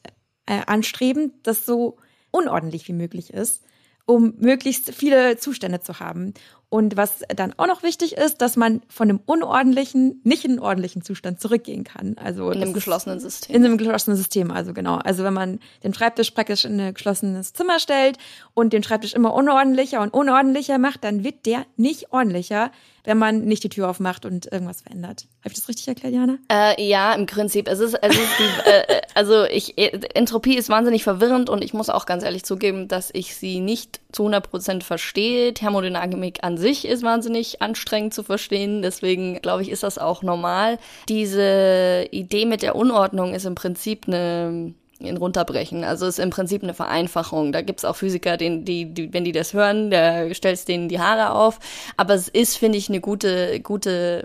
äh, anstreben, das so unordentlich wie möglich ist, um möglichst viele Zustände zu haben. Und was dann auch noch wichtig ist, dass man von einem unordentlichen, nicht in einen ordentlichen Zustand zurückgehen kann. Also in einem geschlossenen System. in einem geschlossenen System, also genau. Also wenn man den Schreibtisch praktisch in ein geschlossenes Zimmer stellt und den Schreibtisch immer unordentlicher und unordentlicher macht, dann wird der nicht ordentlicher, wenn man nicht die Tür aufmacht und irgendwas verändert. Habe ich das richtig erklärt, Jana? Äh, ja, im Prinzip. Es ist, es ist die, äh, also ich, äh, Entropie ist wahnsinnig verwirrend und ich muss auch ganz ehrlich zugeben, dass ich sie nicht zu 100% verstehe. Thermodynamik an sich ist wahnsinnig anstrengend zu verstehen, deswegen glaube ich, ist das auch normal. Diese Idee mit der Unordnung ist im Prinzip eine in runterbrechen. Also ist im Prinzip eine Vereinfachung. Da gibt's auch Physiker, denen, die, die, wenn die das hören, der stellt denen die Haare auf. Aber es ist, finde ich, eine gute, gute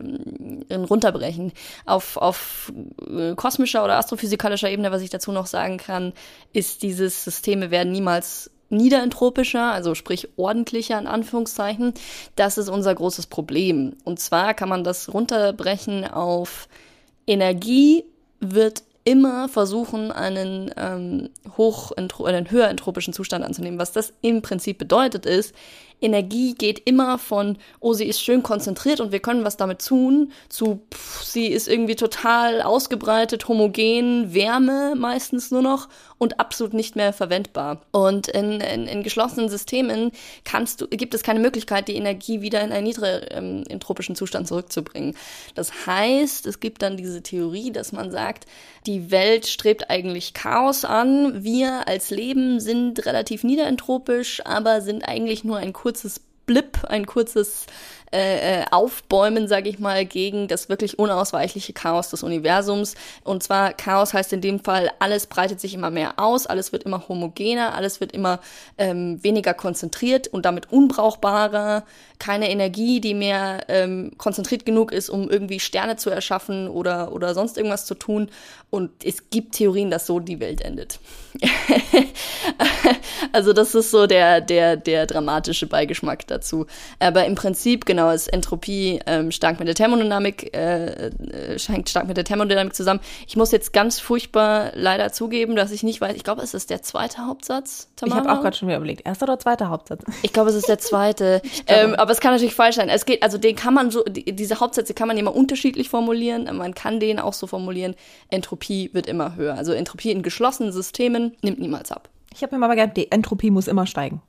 ein Runterbrechen. Auf, auf äh, kosmischer oder astrophysikalischer Ebene, was ich dazu noch sagen kann, ist dieses Systeme werden niemals niederentropischer, also sprich ordentlicher in Anführungszeichen. Das ist unser großes Problem. Und zwar kann man das runterbrechen auf Energie wird immer versuchen, einen ähm, hoch einen höher entropischen Zustand anzunehmen. Was das im Prinzip bedeutet ist, Energie geht immer von, oh, sie ist schön konzentriert und wir können was damit tun, zu, pff, sie ist irgendwie total ausgebreitet, homogen, Wärme meistens nur noch und absolut nicht mehr verwendbar. Und in, in, in geschlossenen Systemen kannst du, gibt es keine Möglichkeit, die Energie wieder in einen niedrigen ähm, entropischen Zustand zurückzubringen. Das heißt, es gibt dann diese Theorie, dass man sagt, die Welt strebt eigentlich Chaos an. Wir als Leben sind relativ niederentropisch, aber sind eigentlich nur ein kurzes Blip, ein kurzes äh, äh, aufbäumen, sage ich mal, gegen das wirklich unausweichliche Chaos des Universums. Und zwar Chaos heißt in dem Fall, alles breitet sich immer mehr aus, alles wird immer homogener, alles wird immer ähm, weniger konzentriert und damit unbrauchbarer. Keine Energie, die mehr ähm, konzentriert genug ist, um irgendwie Sterne zu erschaffen oder, oder sonst irgendwas zu tun. Und es gibt Theorien, dass so die Welt endet. also das ist so der, der, der dramatische Beigeschmack dazu. Aber im Prinzip, genau, ist Entropie ähm, stark mit der Thermodynamik, äh, äh, hängt stark mit der Thermodynamik zusammen. Ich muss jetzt ganz furchtbar leider zugeben, dass ich nicht weiß, ich glaube, es ist der zweite Hauptsatz, Tamara? Ich habe auch gerade schon wieder überlegt, erster oder zweiter Hauptsatz? Ich glaube, es ist der zweite. ähm, aber es kann natürlich falsch sein. Es geht, also den kann man so, die, diese Hauptsätze kann man immer unterschiedlich formulieren. Man kann den auch so formulieren, Entropie wird immer höher. Also Entropie in geschlossenen Systemen nimmt niemals ab. Ich habe mir mal gelernt, die Entropie muss immer steigen.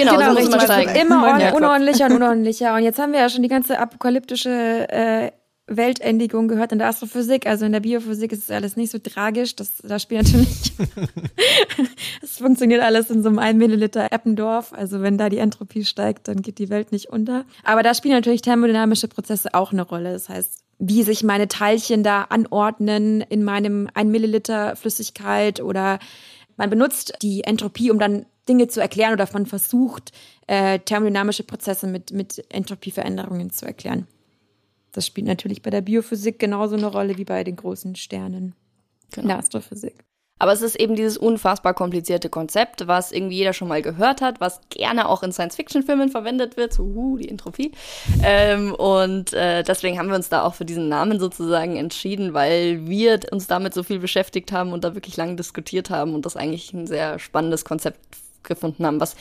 Genau, genau so muss man steigen. Immer un unordentlicher und unordentlicher. Und jetzt haben wir ja schon die ganze apokalyptische äh, Weltendigung gehört in der Astrophysik. Also in der Biophysik ist es alles nicht so tragisch. Das, das spielt natürlich. Es funktioniert alles in so einem 1 Milliliter Eppendorf. Also wenn da die Entropie steigt, dann geht die Welt nicht unter. Aber da spielen natürlich thermodynamische Prozesse auch eine Rolle. Das heißt, wie sich meine Teilchen da anordnen in meinem 1 Milliliter Flüssigkeit oder man benutzt die Entropie, um dann Dinge zu erklären oder man versucht, äh, thermodynamische Prozesse mit, mit Entropieveränderungen zu erklären. Das spielt natürlich bei der Biophysik genauso eine Rolle wie bei den großen Sternen genau. in der Astrophysik. Aber es ist eben dieses unfassbar komplizierte Konzept, was irgendwie jeder schon mal gehört hat, was gerne auch in Science-Fiction-Filmen verwendet wird, so uh, die Entropie. Ähm, und äh, deswegen haben wir uns da auch für diesen Namen sozusagen entschieden, weil wir uns damit so viel beschäftigt haben und da wirklich lange diskutiert haben und das eigentlich ein sehr spannendes Konzept gefunden haben, was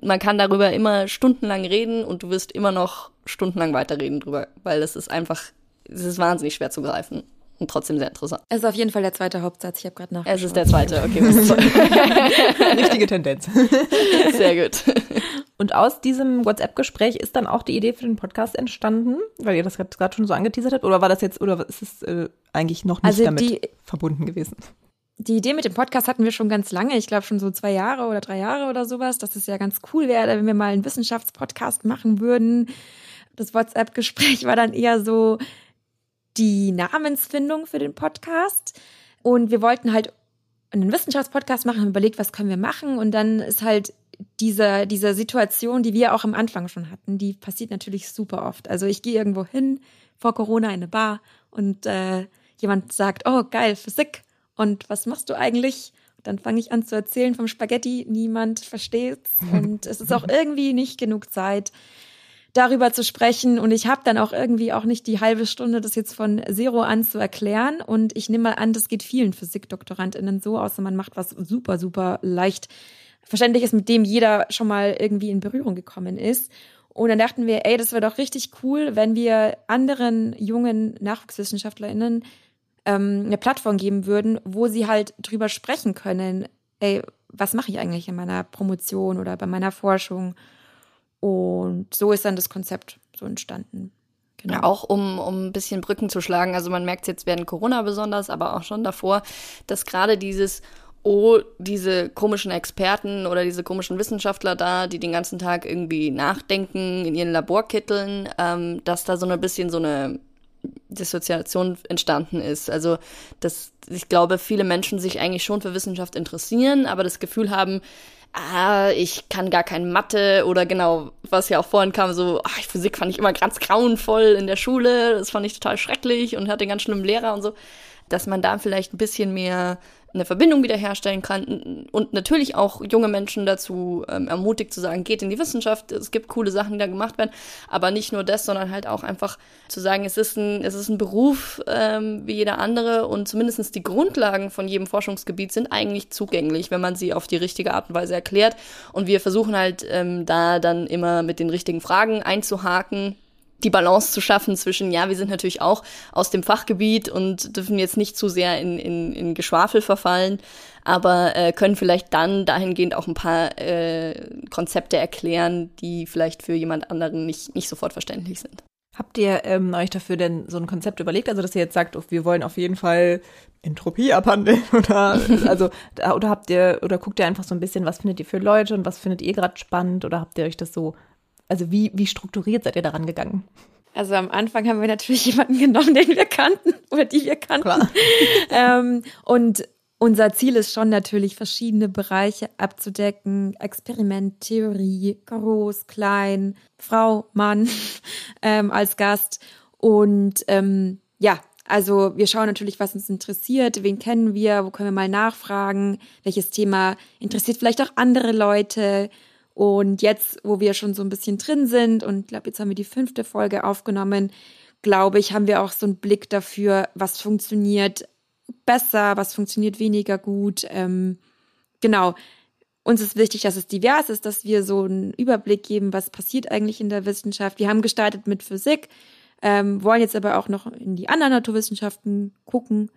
man kann darüber immer stundenlang reden und du wirst immer noch stundenlang weiterreden drüber, weil es ist einfach, es ist wahnsinnig schwer zu greifen und trotzdem sehr interessant. Es ist auf jeden Fall der zweite Hauptsatz. Ich habe gerade nachgeschaut. Es ist der zweite, okay. Richtige Tendenz. Sehr gut. Und aus diesem WhatsApp-Gespräch ist dann auch die Idee für den Podcast entstanden, weil ihr das gerade schon so angeteasert habt? Oder war das jetzt, oder ist es äh, eigentlich noch nicht also damit die, verbunden gewesen? Die Idee mit dem Podcast hatten wir schon ganz lange, ich glaube schon so zwei Jahre oder drei Jahre oder sowas, dass es ja ganz cool wäre, wenn wir mal einen Wissenschaftspodcast machen würden. Das WhatsApp-Gespräch war dann eher so, die Namensfindung für den Podcast. Und wir wollten halt einen Wissenschaftspodcast machen, haben überlegt, was können wir machen. Und dann ist halt diese, diese Situation, die wir auch am Anfang schon hatten, die passiert natürlich super oft. Also ich gehe irgendwo hin, vor Corona in eine Bar und äh, jemand sagt, oh geil, Physik. Und was machst du eigentlich? Dann fange ich an zu erzählen vom Spaghetti, niemand versteht's und es ist auch irgendwie nicht genug Zeit darüber zu sprechen. Und ich habe dann auch irgendwie auch nicht die halbe Stunde, das jetzt von Zero an zu erklären. Und ich nehme mal an, das geht vielen Physikdoktorandinnen so, außer man macht was super, super leicht verständlich ist, mit dem jeder schon mal irgendwie in Berührung gekommen ist. Und dann dachten wir, ey, das wäre doch richtig cool, wenn wir anderen jungen NachwuchswissenschaftlerInnen ähm, eine Plattform geben würden, wo sie halt drüber sprechen können, ey, was mache ich eigentlich in meiner Promotion oder bei meiner Forschung? Und so ist dann das Konzept so entstanden. Genau. Ja, auch um, um ein bisschen Brücken zu schlagen. Also man merkt es jetzt während Corona besonders, aber auch schon davor, dass gerade dieses, oh, diese komischen Experten oder diese komischen Wissenschaftler da, die den ganzen Tag irgendwie nachdenken in ihren Laborkitteln, ähm, dass da so ein bisschen so eine Dissoziation entstanden ist. Also, dass ich glaube, viele Menschen sich eigentlich schon für Wissenschaft interessieren, aber das Gefühl haben, ah, ich kann gar kein Mathe oder genau, was ja auch vorhin kam, so, ach, Physik fand ich immer ganz grauenvoll in der Schule, das fand ich total schrecklich und hatte einen ganz schlimmen Lehrer und so, dass man da vielleicht ein bisschen mehr eine Verbindung wiederherstellen kann und natürlich auch junge Menschen dazu ähm, ermutigt zu sagen, geht in die Wissenschaft, es gibt coole Sachen, die da gemacht werden, aber nicht nur das, sondern halt auch einfach zu sagen, es ist ein, es ist ein Beruf ähm, wie jeder andere und zumindest die Grundlagen von jedem Forschungsgebiet sind eigentlich zugänglich, wenn man sie auf die richtige Art und Weise erklärt. Und wir versuchen halt ähm, da dann immer mit den richtigen Fragen einzuhaken, die Balance zu schaffen zwischen, ja, wir sind natürlich auch aus dem Fachgebiet und dürfen jetzt nicht zu sehr in, in, in Geschwafel verfallen, aber äh, können vielleicht dann dahingehend auch ein paar äh, Konzepte erklären, die vielleicht für jemand anderen nicht, nicht sofort verständlich sind. Habt ihr ähm, euch dafür denn so ein Konzept überlegt? Also, dass ihr jetzt sagt, oh, wir wollen auf jeden Fall Entropie abhandeln oder also oder habt ihr oder guckt ihr einfach so ein bisschen, was findet ihr für Leute und was findet ihr gerade spannend oder habt ihr euch das so also wie, wie strukturiert seid ihr daran gegangen? Also am Anfang haben wir natürlich jemanden genommen, den wir kannten oder die wir kannten. ähm, und unser Ziel ist schon natürlich, verschiedene Bereiche abzudecken. Experiment, Theorie, groß, klein, Frau, Mann ähm, als Gast. Und ähm, ja, also wir schauen natürlich, was uns interessiert, wen kennen wir, wo können wir mal nachfragen, welches Thema interessiert vielleicht auch andere Leute. Und jetzt, wo wir schon so ein bisschen drin sind und ich glaube, jetzt haben wir die fünfte Folge aufgenommen, glaube ich, haben wir auch so einen Blick dafür, was funktioniert besser, was funktioniert weniger gut. Ähm, genau. Uns ist wichtig, dass es divers ist, dass wir so einen Überblick geben, was passiert eigentlich in der Wissenschaft. Wir haben gestartet mit Physik, ähm, wollen jetzt aber auch noch in die anderen Naturwissenschaften gucken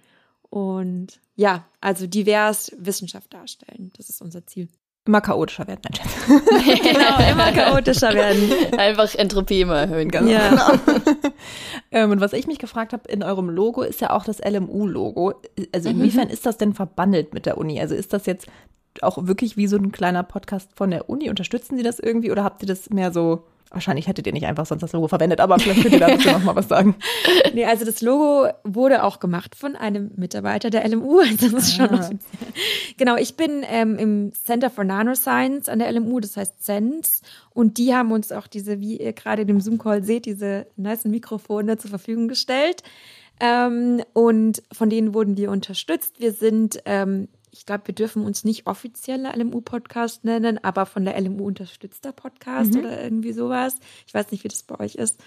und ja, also divers Wissenschaft darstellen. Das ist unser Ziel. Immer chaotischer werden, mein Schatz. genau, immer chaotischer werden. Einfach Entropie immer erhöhen, ganz ja. genau. ähm, und was ich mich gefragt habe, in eurem Logo ist ja auch das LMU-Logo. Also mhm. inwiefern mhm. ist das denn verbandelt mit der Uni? Also ist das jetzt auch wirklich wie so ein kleiner Podcast von der Uni? Unterstützen Sie das irgendwie oder habt ihr das mehr so Wahrscheinlich hättet ihr nicht einfach sonst das Logo verwendet, aber vielleicht könnt ihr dazu noch mal was sagen. Nee, also das Logo wurde auch gemacht von einem Mitarbeiter der LMU. Also das ist ah. schon offiziell. Genau, ich bin ähm, im Center for Nanoscience an der LMU, das heißt CENS. Und die haben uns auch diese, wie ihr gerade in dem Zoom-Call seht, diese nice Mikrofone zur Verfügung gestellt. Ähm, und von denen wurden wir unterstützt. Wir sind ähm, ich glaube, wir dürfen uns nicht offizieller LMU-Podcast nennen, aber von der LMU unterstützter Podcast mhm. oder irgendwie sowas. Ich weiß nicht, wie das bei euch ist.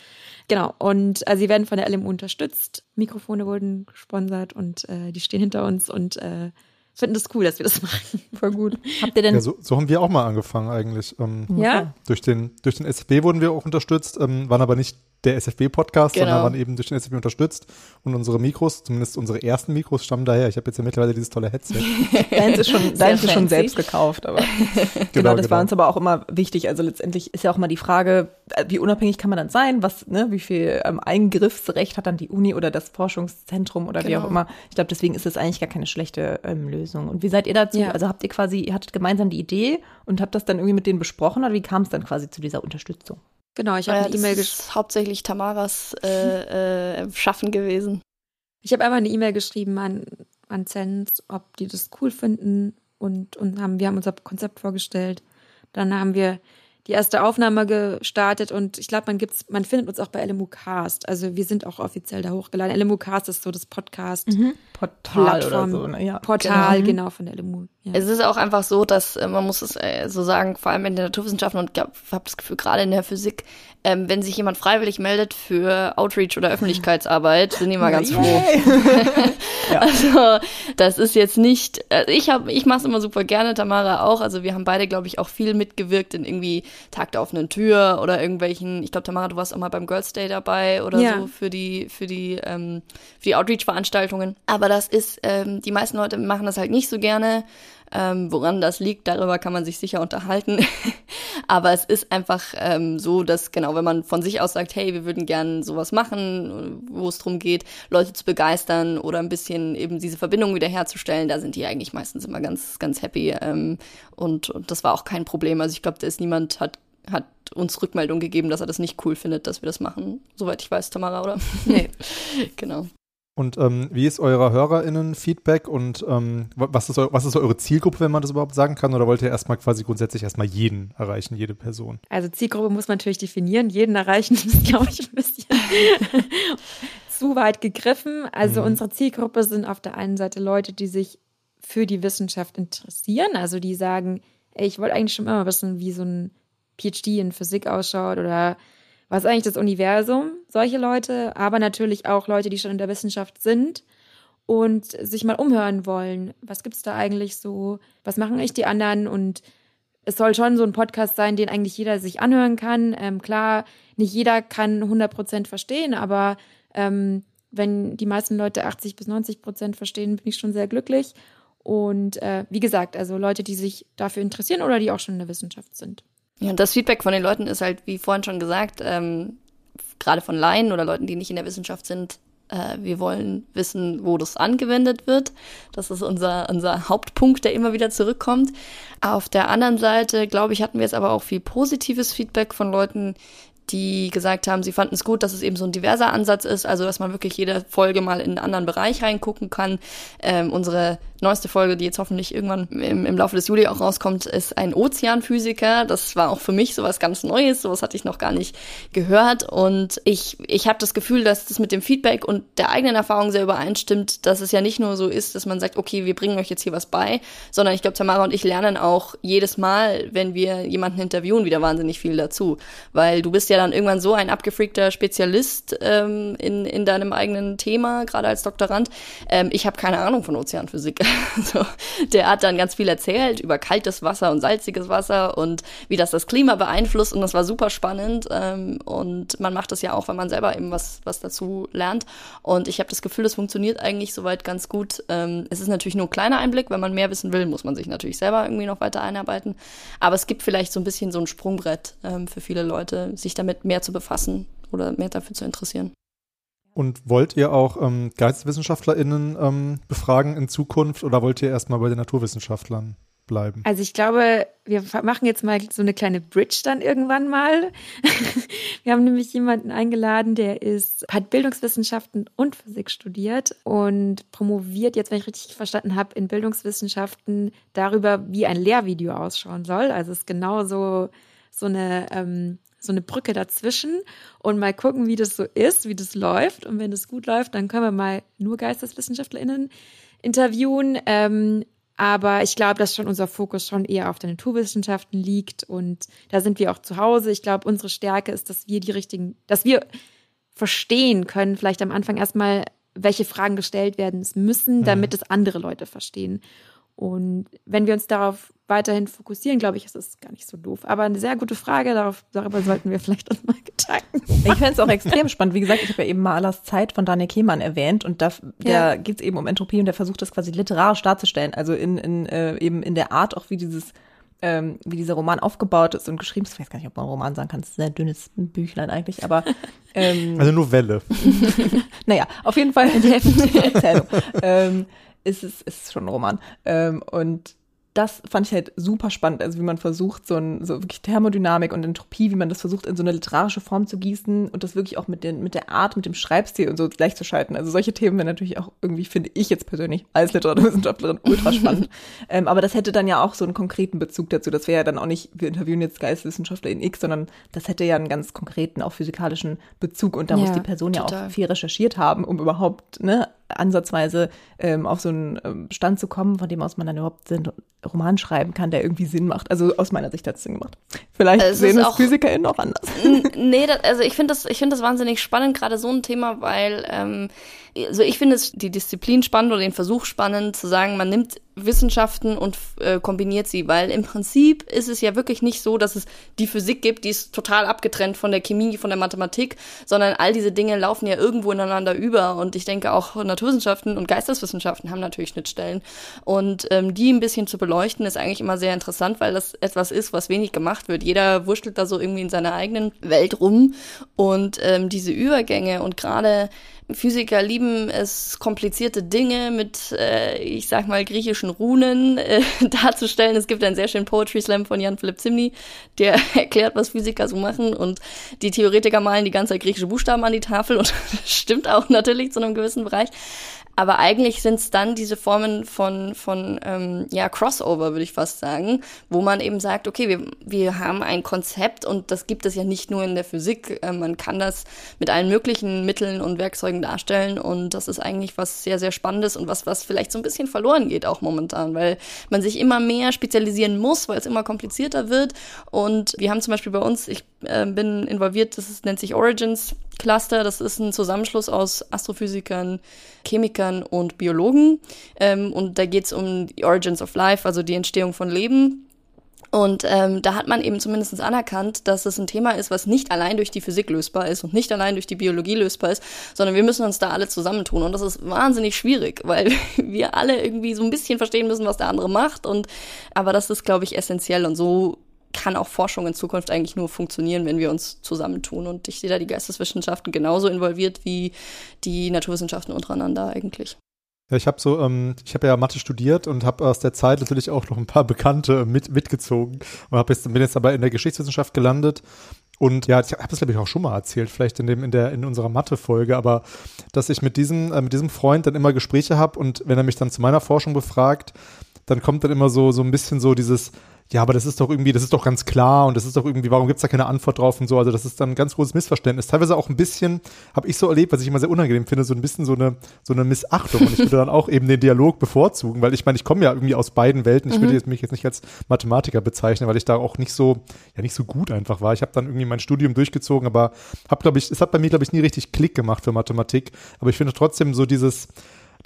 Genau. Und äh, sie werden von der LMU unterstützt. Mikrofone wurden gesponsert und äh, die stehen hinter uns und äh, finden das cool, dass wir das machen. Voll gut. Habt ihr denn? Ja, so, so haben wir auch mal angefangen eigentlich. Ähm, ja. Durch den, durch den SFB wurden wir auch unterstützt, ähm, waren aber nicht der SFB-Podcast, genau. sondern waren eben durch den SFB unterstützt. Und unsere Mikros, zumindest unsere ersten Mikros, stammen daher. Ich habe jetzt ja mittlerweile dieses tolle Headset. deins ist schon, deins ist schon selbst gekauft, aber genau, genau, das genau. war uns aber auch immer wichtig. Also letztendlich ist ja auch mal die Frage, wie unabhängig kann man dann sein? Was, ne, wie viel ähm, Eingriffsrecht hat dann die Uni oder das Forschungszentrum oder genau. wie auch immer? Ich glaube, deswegen ist das eigentlich gar keine schlechte ähm, Lösung. Und wie seid ihr dazu? Ja. Also habt ihr quasi, ihr hattet gemeinsam die Idee und habt das dann irgendwie mit denen besprochen oder wie kam es dann quasi zu dieser Unterstützung? Genau, ich habe eine E-Mail geschrieben. hauptsächlich Tamaras äh, äh, Schaffen gewesen. Ich habe einfach eine E-Mail geschrieben an, an Zenz, ob die das cool finden und, und haben, wir haben unser Konzept vorgestellt. Dann haben wir die erste Aufnahme gestartet und ich glaube, man gibt's, man findet uns auch bei LMU Cast. Also wir sind auch offiziell da hochgeladen. LMU Cast ist so das Podcast mhm. Portal Plattform, oder so, ne? ja. Portal, genau, genau von der LMU. Ja. Es ist auch einfach so, dass äh, man muss es äh, so sagen, vor allem in den Naturwissenschaften und ich habe das Gefühl, gerade in der Physik, ähm, wenn sich jemand freiwillig meldet für Outreach oder Öffentlichkeitsarbeit, sind die mal ganz froh. ja. Also das ist jetzt nicht, also ich habe, ich mache es immer super gerne, Tamara auch. Also wir haben beide, glaube ich, auch viel mitgewirkt in irgendwie Tag der offenen Tür oder irgendwelchen, ich glaube, Tamara, du warst auch mal beim Girls Day dabei oder ja. so für die, für die, ähm, für die Outreach-Veranstaltungen. Aber das ist, ähm, die meisten Leute machen das halt nicht so gerne. Ähm, woran das liegt, darüber kann man sich sicher unterhalten. Aber es ist einfach ähm, so, dass genau, wenn man von sich aus sagt, hey, wir würden gerne sowas machen, wo es darum geht, Leute zu begeistern oder ein bisschen eben diese Verbindung wiederherzustellen, da sind die eigentlich meistens immer ganz, ganz happy. Ähm, und, und das war auch kein Problem. Also ich glaube, da ist niemand hat hat uns Rückmeldung gegeben, dass er das nicht cool findet, dass wir das machen. Soweit ich weiß, Tamara, oder? Nee. genau. Und ähm, wie ist eurer HörerInnen-Feedback und ähm, was, ist, was ist eure Zielgruppe, wenn man das überhaupt sagen kann? Oder wollt ihr erstmal quasi grundsätzlich erstmal jeden erreichen, jede Person? Also Zielgruppe muss man natürlich definieren. Jeden erreichen ist, glaube ich, ein bisschen zu weit gegriffen. Also mhm. unsere Zielgruppe sind auf der einen Seite Leute, die sich für die Wissenschaft interessieren. Also die sagen, ey, ich wollte eigentlich schon immer wissen, wie so ein PhD in Physik ausschaut oder was ist eigentlich das Universum. Solche Leute, aber natürlich auch Leute, die schon in der Wissenschaft sind und sich mal umhören wollen. Was gibt es da eigentlich so? Was machen eigentlich die anderen? Und es soll schon so ein Podcast sein, den eigentlich jeder sich anhören kann. Ähm, klar, nicht jeder kann 100 Prozent verstehen, aber ähm, wenn die meisten Leute 80 bis 90 Prozent verstehen, bin ich schon sehr glücklich. Und äh, wie gesagt, also Leute, die sich dafür interessieren oder die auch schon in der Wissenschaft sind. Ja, und das Feedback von den Leuten ist halt, wie vorhin schon gesagt, ähm, gerade von Laien oder Leuten, die nicht in der Wissenschaft sind, äh, wir wollen wissen, wo das angewendet wird. Das ist unser, unser Hauptpunkt, der immer wieder zurückkommt. Auf der anderen Seite, glaube ich, hatten wir jetzt aber auch viel positives Feedback von Leuten, die gesagt haben, sie fanden es gut, dass es eben so ein diverser Ansatz ist, also dass man wirklich jede Folge mal in einen anderen Bereich reingucken kann. Ähm, unsere neueste Folge, die jetzt hoffentlich irgendwann im, im, Laufe des Juli auch rauskommt, ist ein Ozeanphysiker. Das war auch für mich sowas ganz Neues, sowas hatte ich noch gar nicht gehört. Und ich, ich habe das Gefühl, dass das mit dem Feedback und der eigenen Erfahrung sehr übereinstimmt, dass es ja nicht nur so ist, dass man sagt, okay, wir bringen euch jetzt hier was bei, sondern ich glaube, Tamara und ich lernen auch jedes Mal, wenn wir jemanden interviewen, wieder wahnsinnig viel dazu. Weil du bist ja dann irgendwann so ein abgefreakter Spezialist ähm, in, in deinem eigenen Thema, gerade als Doktorand. Ähm, ich habe keine Ahnung von Ozeanphysik. so, der hat dann ganz viel erzählt über kaltes Wasser und salziges Wasser und wie das das Klima beeinflusst und das war super spannend ähm, und man macht das ja auch, wenn man selber eben was, was dazu lernt und ich habe das Gefühl, das funktioniert eigentlich soweit ganz gut. Ähm, es ist natürlich nur ein kleiner Einblick, wenn man mehr wissen will, muss man sich natürlich selber irgendwie noch weiter einarbeiten, aber es gibt vielleicht so ein bisschen so ein Sprungbrett ähm, für viele Leute, sich damit mehr zu befassen oder mehr dafür zu interessieren. Und wollt ihr auch ähm, GeisteswissenschaftlerInnen ähm, befragen in Zukunft oder wollt ihr erstmal bei den Naturwissenschaftlern bleiben? Also ich glaube, wir machen jetzt mal so eine kleine Bridge dann irgendwann mal. wir haben nämlich jemanden eingeladen, der ist, hat Bildungswissenschaften und Physik studiert und promoviert jetzt, wenn ich richtig verstanden habe, in Bildungswissenschaften darüber, wie ein Lehrvideo ausschauen soll. Also es ist genauso so eine ähm, so eine Brücke dazwischen und mal gucken, wie das so ist, wie das läuft. Und wenn das gut läuft, dann können wir mal nur GeisteswissenschaftlerInnen interviewen. Ähm, aber ich glaube, dass schon unser Fokus schon eher auf den Naturwissenschaften liegt und da sind wir auch zu Hause. Ich glaube, unsere Stärke ist, dass wir die richtigen, dass wir verstehen können, vielleicht am Anfang erstmal, welche Fragen gestellt werden müssen, damit mhm. es andere Leute verstehen. Und wenn wir uns darauf weiterhin fokussieren, glaube ich, ist es gar nicht so doof. Aber eine sehr gute Frage, darauf, darüber sollten wir vielleicht uns mal gedanken. Ich fände es auch extrem spannend. Wie gesagt, ich habe ja eben Malers Zeit von Daniel Kehmann erwähnt und da ja. geht es eben um Entropie und der versucht das quasi literarisch darzustellen. Also in, in äh, eben in der Art, auch wie dieses ähm, wie dieser Roman aufgebaut ist und geschrieben ist. Ich weiß gar nicht, ob man Roman sagen kann. Es ist ein sehr dünnes Büchlein eigentlich, aber ähm, also Novelle. naja, auf jeden Fall die Erzählung. ähm, ist es ist schon ein Roman. Ähm, und das fand ich halt super spannend, also wie man versucht, so, ein, so wirklich Thermodynamik und Entropie, wie man das versucht, in so eine literarische Form zu gießen und das wirklich auch mit, den, mit der Art, mit dem Schreibstil und so gleichzuschalten. Also solche Themen wären natürlich auch irgendwie, finde ich jetzt persönlich als Literaturwissenschaftlerin ultra spannend. ähm, aber das hätte dann ja auch so einen konkreten Bezug dazu. Das wäre ja dann auch nicht, wir interviewen jetzt Geisteswissenschaftler in X, sondern das hätte ja einen ganz konkreten, auch physikalischen Bezug und da ja, muss die Person total. ja auch viel recherchiert haben, um überhaupt ne, ansatzweise ähm, auf so einen ähm, Stand zu kommen, von dem aus man dann überhaupt einen Roman schreiben kann, der irgendwie Sinn macht. Also aus meiner Sicht hat es Sinn gemacht. Vielleicht es sehen es PhysikerInnen auch anders. Nee, das, also ich finde das, ich finde das wahnsinnig spannend, gerade so ein Thema, weil ähm, also ich finde es die Disziplin spannend oder den Versuch spannend zu sagen, man nimmt Wissenschaften und äh, kombiniert sie, weil im Prinzip ist es ja wirklich nicht so, dass es die Physik gibt, die ist total abgetrennt von der Chemie, von der Mathematik, sondern all diese Dinge laufen ja irgendwo ineinander über. Und ich denke auch Naturwissenschaften und Geisteswissenschaften haben natürlich Schnittstellen. Und ähm, die ein bisschen zu beleuchten ist eigentlich immer sehr interessant, weil das etwas ist, was wenig gemacht wird. Jeder wurschtelt da so irgendwie in seiner eigenen Welt rum. Und ähm, diese Übergänge und gerade Physiker lieben es, komplizierte Dinge mit, äh, ich sag mal, griechischen Runen äh, darzustellen. Es gibt einen sehr schönen Poetry Slam von Jan Philipp Zimny, der erklärt, was Physiker so machen. Und die Theoretiker malen die ganze Zeit griechische Buchstaben an die Tafel und das stimmt auch natürlich zu einem gewissen Bereich. Aber eigentlich sind es dann diese Formen von, von ähm, ja, Crossover, würde ich fast sagen, wo man eben sagt, okay, wir, wir haben ein Konzept und das gibt es ja nicht nur in der Physik. Äh, man kann das mit allen möglichen Mitteln und Werkzeugen darstellen und das ist eigentlich was sehr, sehr Spannendes und was, was vielleicht so ein bisschen verloren geht auch momentan, weil man sich immer mehr spezialisieren muss, weil es immer komplizierter wird. Und wir haben zum Beispiel bei uns, ich äh, bin involviert, das ist, nennt sich Origins Cluster, das ist ein Zusammenschluss aus Astrophysikern, Chemikern und Biologen. Ähm, und da geht es um die Origins of Life, also die Entstehung von Leben. Und ähm, da hat man eben zumindest anerkannt, dass es ein Thema ist, was nicht allein durch die Physik lösbar ist und nicht allein durch die Biologie lösbar ist, sondern wir müssen uns da alle zusammentun. Und das ist wahnsinnig schwierig, weil wir alle irgendwie so ein bisschen verstehen müssen, was der andere macht. Und aber das ist, glaube ich, essentiell. Und so kann auch Forschung in Zukunft eigentlich nur funktionieren, wenn wir uns zusammentun. Und ich sehe da die Geisteswissenschaften genauso involviert wie die Naturwissenschaften untereinander eigentlich. Ja, ich habe so, ähm, ich habe ja Mathe studiert und habe aus der Zeit natürlich auch noch ein paar Bekannte mit, mitgezogen und hab jetzt, bin jetzt aber in der Geschichtswissenschaft gelandet. Und ja, ich habe das glaube ich auch schon mal erzählt, vielleicht in dem in der in unserer Mathe-Folge, aber dass ich mit diesem äh, mit diesem Freund dann immer Gespräche habe und wenn er mich dann zu meiner Forschung befragt, dann kommt dann immer so so ein bisschen so dieses ja, aber das ist doch irgendwie, das ist doch ganz klar und das ist doch irgendwie, warum gibt's da keine Antwort drauf und so. Also das ist dann ein ganz großes Missverständnis. Teilweise auch ein bisschen, habe ich so erlebt, was ich immer sehr unangenehm finde, so ein bisschen so eine, so eine Missachtung. Und ich würde dann auch eben den Dialog bevorzugen, weil ich meine, ich komme ja irgendwie aus beiden Welten. Ich mhm. würde jetzt, mich jetzt nicht als Mathematiker bezeichnen, weil ich da auch nicht so, ja, nicht so gut einfach war. Ich habe dann irgendwie mein Studium durchgezogen, aber habe, glaube ich, es hat bei mir, glaube ich, nie richtig Klick gemacht für Mathematik. Aber ich finde trotzdem so dieses,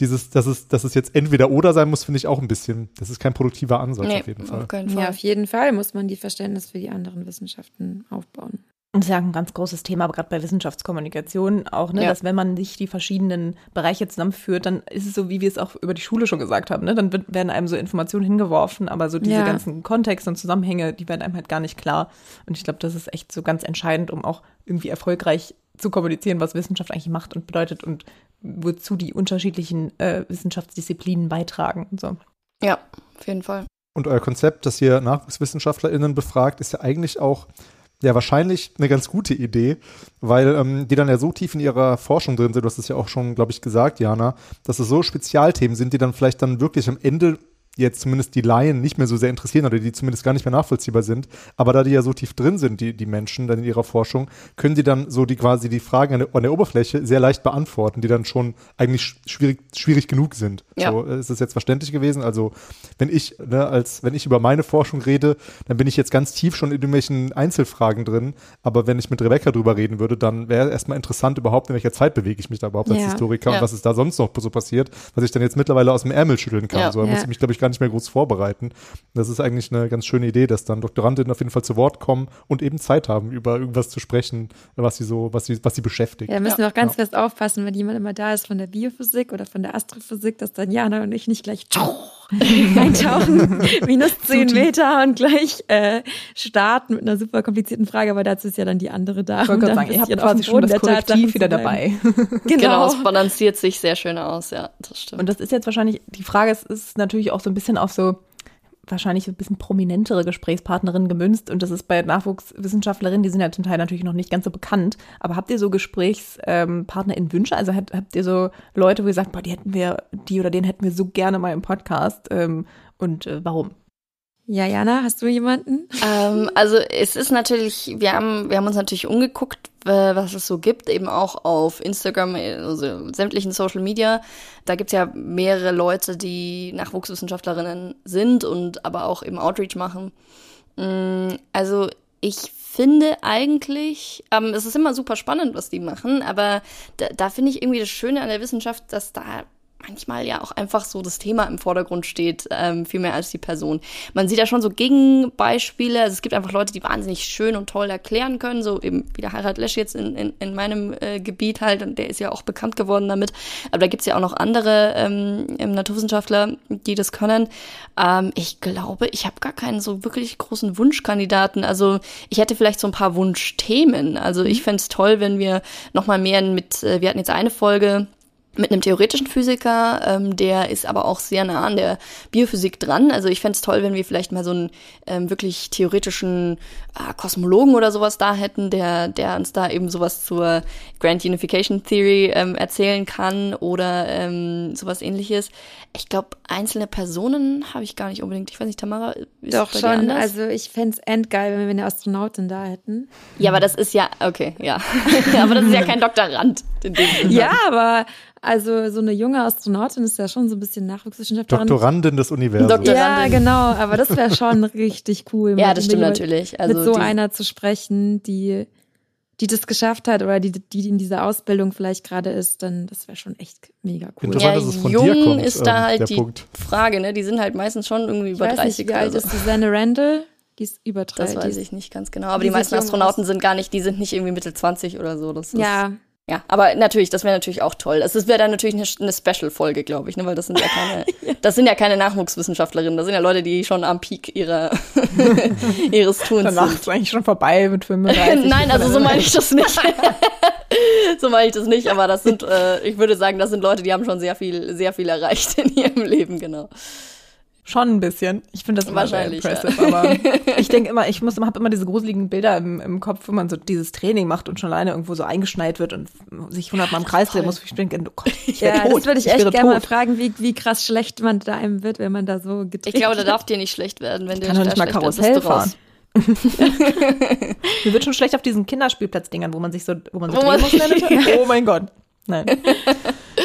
dieses, dass es, dass es jetzt entweder oder sein muss, finde ich auch ein bisschen, das ist kein produktiver Ansatz nee, auf jeden Fall. Auf Ja, auf jeden Fall muss man die Verständnis für die anderen Wissenschaften aufbauen. Und das ist ja ein ganz großes Thema, aber gerade bei Wissenschaftskommunikation auch, ne, ja. dass wenn man nicht die verschiedenen Bereiche zusammenführt, dann ist es so, wie wir es auch über die Schule schon gesagt haben, ne? Dann wird, werden einem so Informationen hingeworfen, aber so diese ja. ganzen Kontexte und Zusammenhänge, die werden einem halt gar nicht klar. Und ich glaube, das ist echt so ganz entscheidend, um auch irgendwie erfolgreich zu kommunizieren, was Wissenschaft eigentlich macht und bedeutet und wozu die unterschiedlichen äh, Wissenschaftsdisziplinen beitragen und so. Ja, auf jeden Fall. Und euer Konzept, dass ihr NachwuchswissenschaftlerInnen befragt, ist ja eigentlich auch ja wahrscheinlich eine ganz gute Idee, weil ähm, die dann ja so tief in ihrer Forschung drin sind, du hast es ja auch schon, glaube ich, gesagt, Jana, dass es so Spezialthemen sind, die dann vielleicht dann wirklich am Ende jetzt zumindest die Laien nicht mehr so sehr interessieren oder die zumindest gar nicht mehr nachvollziehbar sind. Aber da die ja so tief drin sind, die, die Menschen dann in ihrer Forschung, können die dann so die quasi die Fragen an der, an der Oberfläche sehr leicht beantworten, die dann schon eigentlich schwierig, schwierig genug sind. Ja. So ist es jetzt verständlich gewesen. Also wenn ich, ne, als wenn ich über meine Forschung rede, dann bin ich jetzt ganz tief schon in irgendwelchen Einzelfragen drin. Aber wenn ich mit Rebecca drüber reden würde, dann wäre erstmal interessant überhaupt, in welcher Zeit bewege ich mich da überhaupt als Historiker ja. und was ist da sonst noch so passiert, was ich dann jetzt mittlerweile aus dem Ärmel schütteln kann. Ja. So da muss ich mich, glaube ich, gar nicht mehr groß vorbereiten. Das ist eigentlich eine ganz schöne Idee, dass dann Doktorandinnen auf jeden Fall zu Wort kommen und eben Zeit haben, über irgendwas zu sprechen, was sie so, was sie, was sie beschäftigt. Ja, da müssen wir auch ganz ja. fest aufpassen, wenn jemand immer da ist von der Biophysik oder von der Astrophysik, dass dann Jana und ich nicht gleich eintauchen, minus zehn Meter und gleich äh, starten mit einer super komplizierten Frage, aber dazu ist ja dann die andere da. Ich wollte gerade sagen, ihr habt quasi schon das Kollektiv wieder dabei. genau. genau, es balanciert sich sehr schön aus, ja, das stimmt. Und das ist jetzt wahrscheinlich, die Frage ist, ist natürlich auch so ein bisschen auf so wahrscheinlich ein bisschen prominentere Gesprächspartnerinnen gemünzt und das ist bei Nachwuchswissenschaftlerinnen, die sind ja zum Teil natürlich noch nicht ganz so bekannt, aber habt ihr so Gesprächspartner in Wünsche? Also habt, habt ihr so Leute, wo ihr sagt, boah, die hätten wir, die oder den hätten wir so gerne mal im Podcast ähm, und äh, warum? Ja, Jana, hast du jemanden? Ähm, also es ist natürlich, wir haben, wir haben uns natürlich umgeguckt, was es so gibt, eben auch auf Instagram, also sämtlichen Social Media. Da gibt's ja mehrere Leute, die Nachwuchswissenschaftlerinnen sind und aber auch eben Outreach machen. Mm, also ich finde eigentlich, ähm, es ist immer super spannend, was die machen, aber da, da finde ich irgendwie das Schöne an der Wissenschaft, dass da manchmal ja auch einfach so das Thema im Vordergrund steht, ähm, viel mehr als die Person. Man sieht ja schon so Gegenbeispiele. Also es gibt einfach Leute, die wahnsinnig schön und toll erklären können, so eben wie der Harald Lesch jetzt in, in, in meinem äh, Gebiet halt, und der ist ja auch bekannt geworden damit. Aber da gibt's ja auch noch andere ähm, Naturwissenschaftler, die das können. Ähm, ich glaube, ich habe gar keinen so wirklich großen Wunschkandidaten. Also ich hätte vielleicht so ein paar Wunschthemen. Also ich mhm. fände es toll, wenn wir noch mal mehr mit, äh, wir hatten jetzt eine Folge, mit einem theoretischen Physiker, ähm, der ist aber auch sehr nah an der Biophysik dran. Also ich fände es toll, wenn wir vielleicht mal so einen ähm, wirklich theoretischen äh, Kosmologen oder sowas da hätten, der, der uns da eben sowas zur Grand Unification Theory ähm, erzählen kann oder ähm, sowas ähnliches. Ich glaube, einzelne Personen habe ich gar nicht unbedingt. Ich weiß nicht, Tamara, ist Doch schon, also ich fände es endgeil, wenn wir eine Astronautin da hätten. Ja, aber das ist ja, okay, ja. aber das ist ja kein Doktorand. Ja, aber also so eine junge Astronautin ist ja schon so ein bisschen Nachwuchswissenschaftlerin. Doktorandin des Universums. Doktorandin. Ja, genau, aber das wäre schon richtig cool. ja, das stimmt natürlich. Also mit so einer zu sprechen, die, die das geschafft hat oder die, die in dieser Ausbildung vielleicht gerade ist, dann das wäre schon echt mega cool. Interessant, ja, dass es von jung dir kommt, ist da ähm, halt die Punkt. Frage, ne? Die sind halt meistens schon irgendwie über ich 30. Nicht, wie alt ist Susanne Randall? Die ist über 30. Das weiß ich nicht ganz genau. Aber die, die meisten Astronauten sind gar nicht, die sind nicht irgendwie Mitte 20 oder so. Das ja, ja, aber natürlich, das wäre natürlich auch toll. Das wäre dann natürlich eine, eine Special-Folge, glaube ich, ne? weil das sind ja keine, das sind ja keine Nachwuchswissenschaftlerinnen, das sind ja Leute, die schon am Peak ihrer, ihres Tuns Danach sind. ist eigentlich schon vorbei mit 35. Nein, also so meine ich das nicht. so meine ich das nicht, aber das sind, äh, ich würde sagen, das sind Leute, die haben schon sehr viel, sehr viel erreicht in ihrem Leben, genau. Schon ein bisschen. Ich finde das immer sehr impressive. Ja. Aber ich denke immer, ich muss, habe immer diese gruseligen Bilder im, im Kopf, wo man so dieses Training macht und schon alleine irgendwo so eingeschneit wird und sich hundertmal im Kreis drehen muss. Ich denke, oh Gott, ich ja, tot. Das würde ich, ich echt gerne mal fragen, wie, wie krass schlecht man da einem wird, wenn man da so gedreht Ich glaube, da darf dir nicht schlecht werden, wenn ich kann doch nicht mal Karussell fahren. Mir wird schon schlecht auf diesen Kinderspielplatzdingern, wo man sich so, wo man so wo drehen man muss. oh mein Gott. Nein.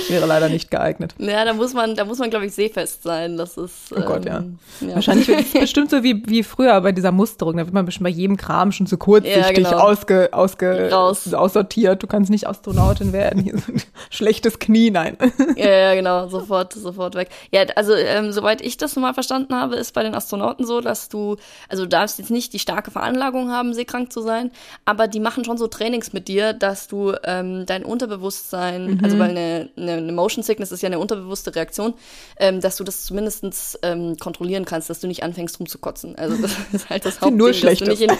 Wäre leider nicht geeignet. Ja, da muss man, da muss man, glaube ich, seefest sein. Das ist. Oh Gott, ähm, ja. ja. Wahrscheinlich ist es bestimmt so wie, wie früher bei dieser Musterung. Da wird man bestimmt bei jedem Kram schon zu kurzsichtig ja, genau. ausge, ausge, Raus. aussortiert. Du kannst nicht Astronautin werden. Hier so ein schlechtes Knie, nein. Ja, ja, genau. Sofort, sofort weg. Ja, also, ähm, soweit ich das mal verstanden habe, ist bei den Astronauten so, dass du, also du darfst jetzt nicht die starke Veranlagung haben, seekrank zu sein, aber die machen schon so Trainings mit dir, dass du ähm, dein Unterbewusstsein sein, mhm. also weil eine, eine, eine, Motion Sickness ist ja eine unterbewusste Reaktion, ähm, dass du das zumindest ähm, kontrollieren kannst, dass du nicht anfängst rumzukotzen. Also das ist halt das Hauptding, nur dass du nicht in,